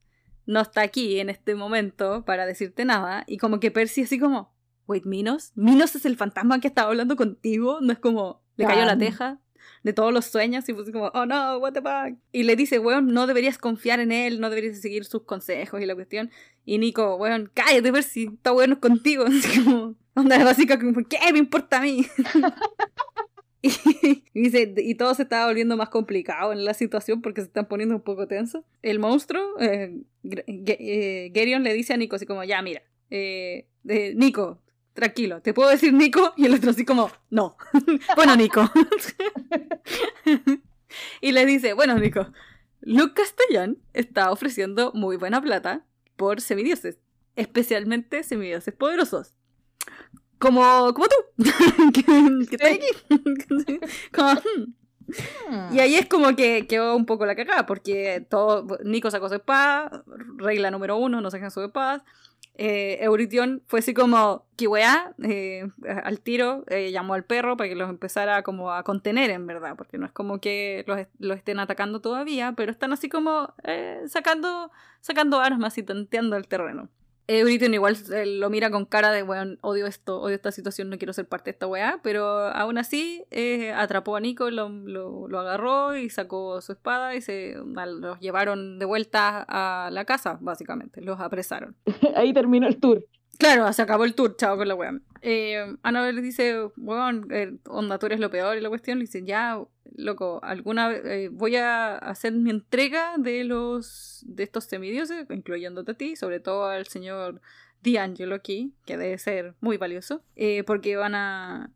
no está aquí en este momento para decirte nada. Y como que Percy así como, wait, Minos, Minos es el fantasma que estaba hablando contigo, no es como, le cayó la teja de todos los sueños y fue como, oh no, what the fuck. Y le dice, weón, no deberías confiar en él, no deberías seguir sus consejos y la cuestión. Y Nico, weón, cállate, ver si está bueno contigo. Así como, onda básica, como, ¿qué me importa a mí? y, dice, y todo se está volviendo más complicado en la situación porque se están poniendo un poco tenso. El monstruo, eh, eh Gerion le dice a Nico así como, ya, mira, eh, Nico, tranquilo, ¿te puedo decir Nico? Y el otro así como, no. bueno, Nico. y le dice, bueno, Nico, Luke Castellán está ofreciendo muy buena plata por semidioses, especialmente semidioses poderosos. Como, como tú, que, que aquí. Hmm. Y ahí es como que quedó un poco la cagada, porque todo, Nico sacó su espada, regla número uno, no sacan su espada, Eh, fue así como, que eh, al tiro, eh, llamó al perro para que los empezara como a contener en verdad, porque no es como que los, estén atacando todavía, pero están así como eh, sacando, sacando armas y tanteando el terreno. Eurition igual lo mira con cara de, weón, odio esto, odio esta situación, no quiero ser parte de esta weá, pero aún así atrapó a Nico, lo, lo, agarró y sacó su espada y se los llevaron de vuelta a la casa, básicamente, los apresaron. Ahí terminó el tour. Claro, se acabó el tour, chao con la weá. Eh, Annabelle dice, weón, eh, onda, tú eres lo peor y la cuestión. Le dice, ya, loco, alguna vez eh, voy a hacer mi entrega de los de estos semidioses, incluyéndote a ti, sobre todo al señor D'Angelo aquí, que debe ser muy valioso, eh, porque van a...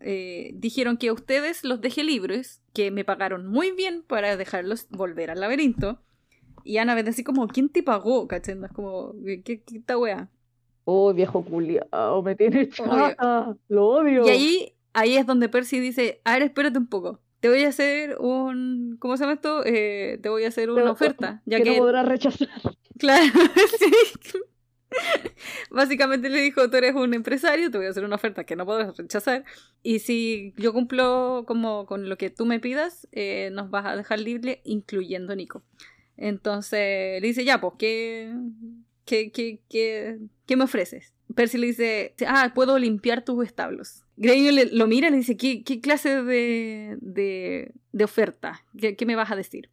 dijeron que a ustedes los dejé libres, que me pagaron muy bien para dejarlos volver al laberinto. Y Annabelle así como, ¿quién te pagó? ¿Cachai? Es como, ¿qué, qué, qué esta wea? Oh, viejo culiao, me tiene chata, lo odio. Y ahí, ahí es donde Percy dice, a ver, espérate un poco. Te voy a hacer un... ¿Cómo se llama esto? Eh, te voy a hacer una oferta. Ya que, no podrás rechazar. Claro, sí. Básicamente le dijo, tú eres un empresario, te voy a hacer una oferta que no podrás rechazar. Y si yo cumplo como con lo que tú me pidas, eh, nos vas a dejar libre, incluyendo Nico. Entonces le dice, ya, pues, ¿qué, ¿Qué, qué, qué, qué me ofreces? Percy le dice, ah, puedo limpiar tus establos. Grey lo mira y le dice, ¿qué, qué clase de, de, de oferta? ¿Qué, ¿Qué, me vas a decir?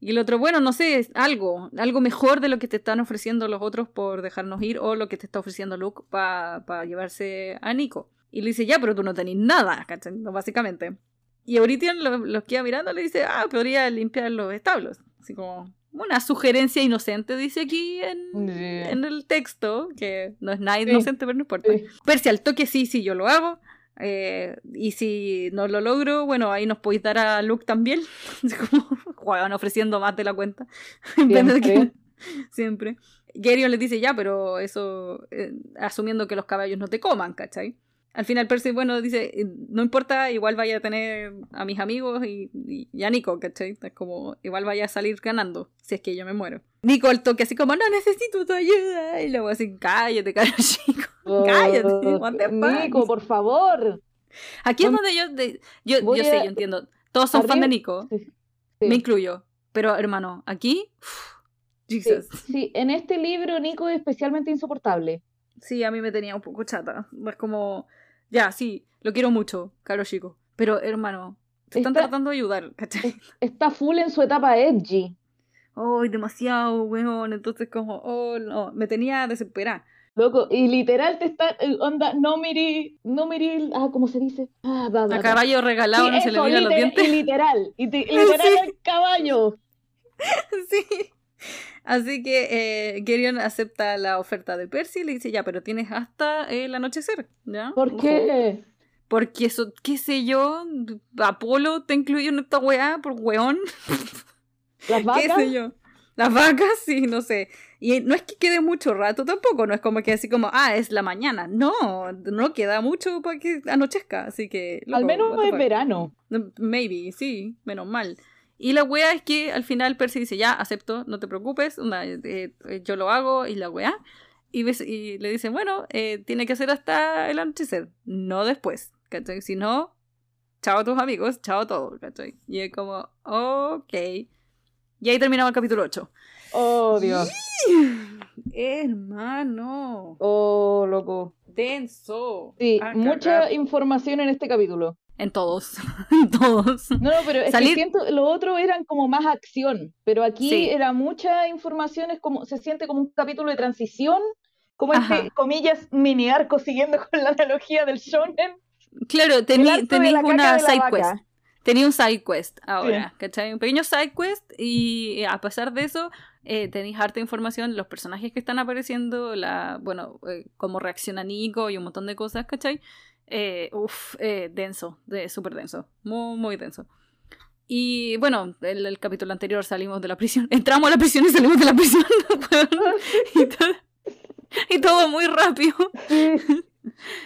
Y el otro, bueno, no sé, algo, algo mejor de lo que te están ofreciendo los otros por dejarnos ir o lo que te está ofreciendo Luke para llevarse a Nico. Y le dice, ya, pero tú no tenés nada, ¿cachai? Básicamente. Y ahorita los lo queda mirando le dice, ah, podría limpiar los establos. Así como, una sugerencia inocente, dice aquí en, en, el texto, que no es nada inocente, pero no importa. Sí. al toque sí, sí, yo lo hago. Eh, y si no lo logro, bueno, ahí nos podéis dar a Luke también. Juegan ofreciendo más de la cuenta. Siempre. Siempre. Gerion le dice, ya, pero eso, eh, asumiendo que los caballos no te coman, ¿cachai? al final Percy, bueno, dice, eh, no importa, igual vaya a tener a mis amigos y, y, a Nico, ¿cachai? Es como, igual vaya a salir ganando si es que yo me muero. Nico al toque así como, no necesito tu ayuda. Y luego así, cállate, caro chico. Oh, cállate, Nico, por favor. Aquí es donde yo, yo, yo sé, yo entiendo. Todos son fan de Nico. Me incluyo. Pero, hermano, aquí, Jesus. sí, en este libro Nico es especialmente insoportable. Sí, a mí me tenía un poco chata. Es como, ya, sí, lo quiero mucho, caro chico. Pero, hermano, te están tratando de ayudar, ¿cachai? Está full en su etapa edgy. Ay, demasiado, weón. Entonces, como, oh, no, me tenía desesperada. Loco, y literal te está, eh, onda, no miri, no miri, ah, ¿cómo se dice? Ah, va, va, A caballo regalado no se le mira los dientes. Y literal, y literal el caballo. sí. Así que eh, Gerion acepta la oferta de Percy y le dice, ya, pero tienes hasta el anochecer, ¿ya? ¿Por qué? Porque eso, qué sé yo, Apolo te incluye en esta weá por weón. ¿Las vacas? ¿Qué sé yo? Las vacas, sí, no sé. Y no es que quede mucho rato tampoco, no es como que así como, ah, es la mañana. No, no queda mucho para que anochezca, así que... Al menos es verano. Maybe, sí, menos mal. Y la wea es que al final Percy dice, ya, acepto, no te preocupes, eh, eh, yo lo hago y la wea. Y, y le dice, bueno, eh, tiene que ser hasta el anochecer, no después, ¿cachai? Si no, chao a tus amigos, chao a todo, ¿cachai? Y es como, ok. Y ahí terminaba el capítulo 8. Oh, Dios. Hermano. Oh, loco. Denso. Sí, mucha información en este capítulo. En todos, en todos. No, no, pero es que siento, lo otro eran como más acción, pero aquí era mucha información, es como, se siente como un capítulo de transición, como este, comillas, mini arco, siguiendo con la analogía del shonen. Claro, tenía una side quest. Tenía un side quest ahora, ¿cachai? Un pequeño side quest y a pesar de eso eh, tenéis harta información, los personajes que están apareciendo, la, bueno, eh, cómo reacciona Nico y un montón de cosas, ¿cachai? Eh, uf, eh, denso, de, súper denso, muy, muy denso. Y bueno, el, el, capítulo anterior salimos de la prisión, entramos a la prisión y salimos de la prisión. y, todo, muy rápido.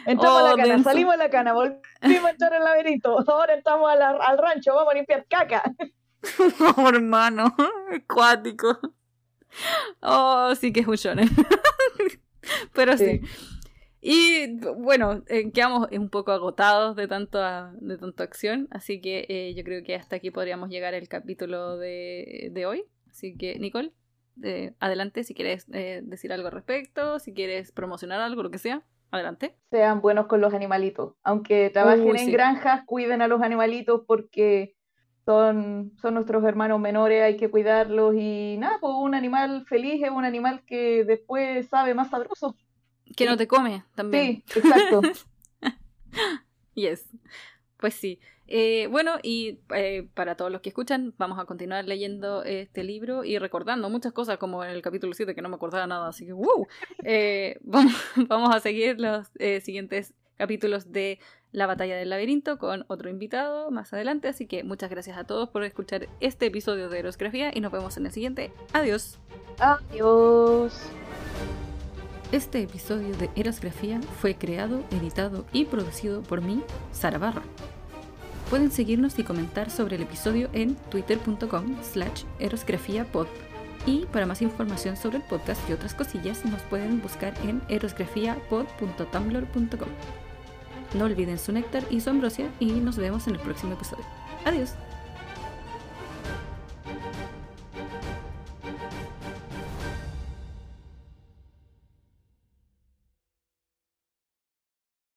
Entramos a la oh, cana, salimos de la cana, volvimos a entrar al laberinto, ahora estamos al rancho, vamos a limpiar caca. oh, hermano, acuático. Oh, sí que es un shonen. Pero sí. Y bueno, eh, quedamos un poco agotados de, tanto de tanta acción, así que eh, yo creo que hasta aquí podríamos llegar el capítulo de, de hoy. Así que, Nicole, eh, adelante si quieres decir algo al respecto, si quieres promocionar algo, lo que sea. Adelante. Sean buenos con los animalitos. Aunque trabajen en granjas, cuiden a los animalitos porque son, son nuestros hermanos menores, hay que cuidarlos y nada, pues un animal feliz es un animal que después sabe más sabroso. Que no te come también. Sí, exacto. yes. Pues sí. Eh, bueno, y eh, para todos los que escuchan, vamos a continuar leyendo este libro y recordando muchas cosas, como en el capítulo 7, que no me acordaba nada, así que ¡wow! Eh, vamos, a seguir los siguientes capítulos de La Batalla del Laberinto con otro invitado más adelante, así que muchas gracias a todos por escuchar este episodio de Erosgrafía y nos vemos en el siguiente. Adiós. Adiós. Este episodio de Erosgrafía fue creado, editado y producido por mí, Sara Barra. Pueden seguirnos y comentar sobre el episodio en twitter.com slash erosgrafiapod. Y para más información sobre el podcast y otras cosillas nos pueden buscar en erosgrafiapod.tumblr.com. No olviden su néctar y su ambrosia y nos vemos en el próximo episodio. Adiós.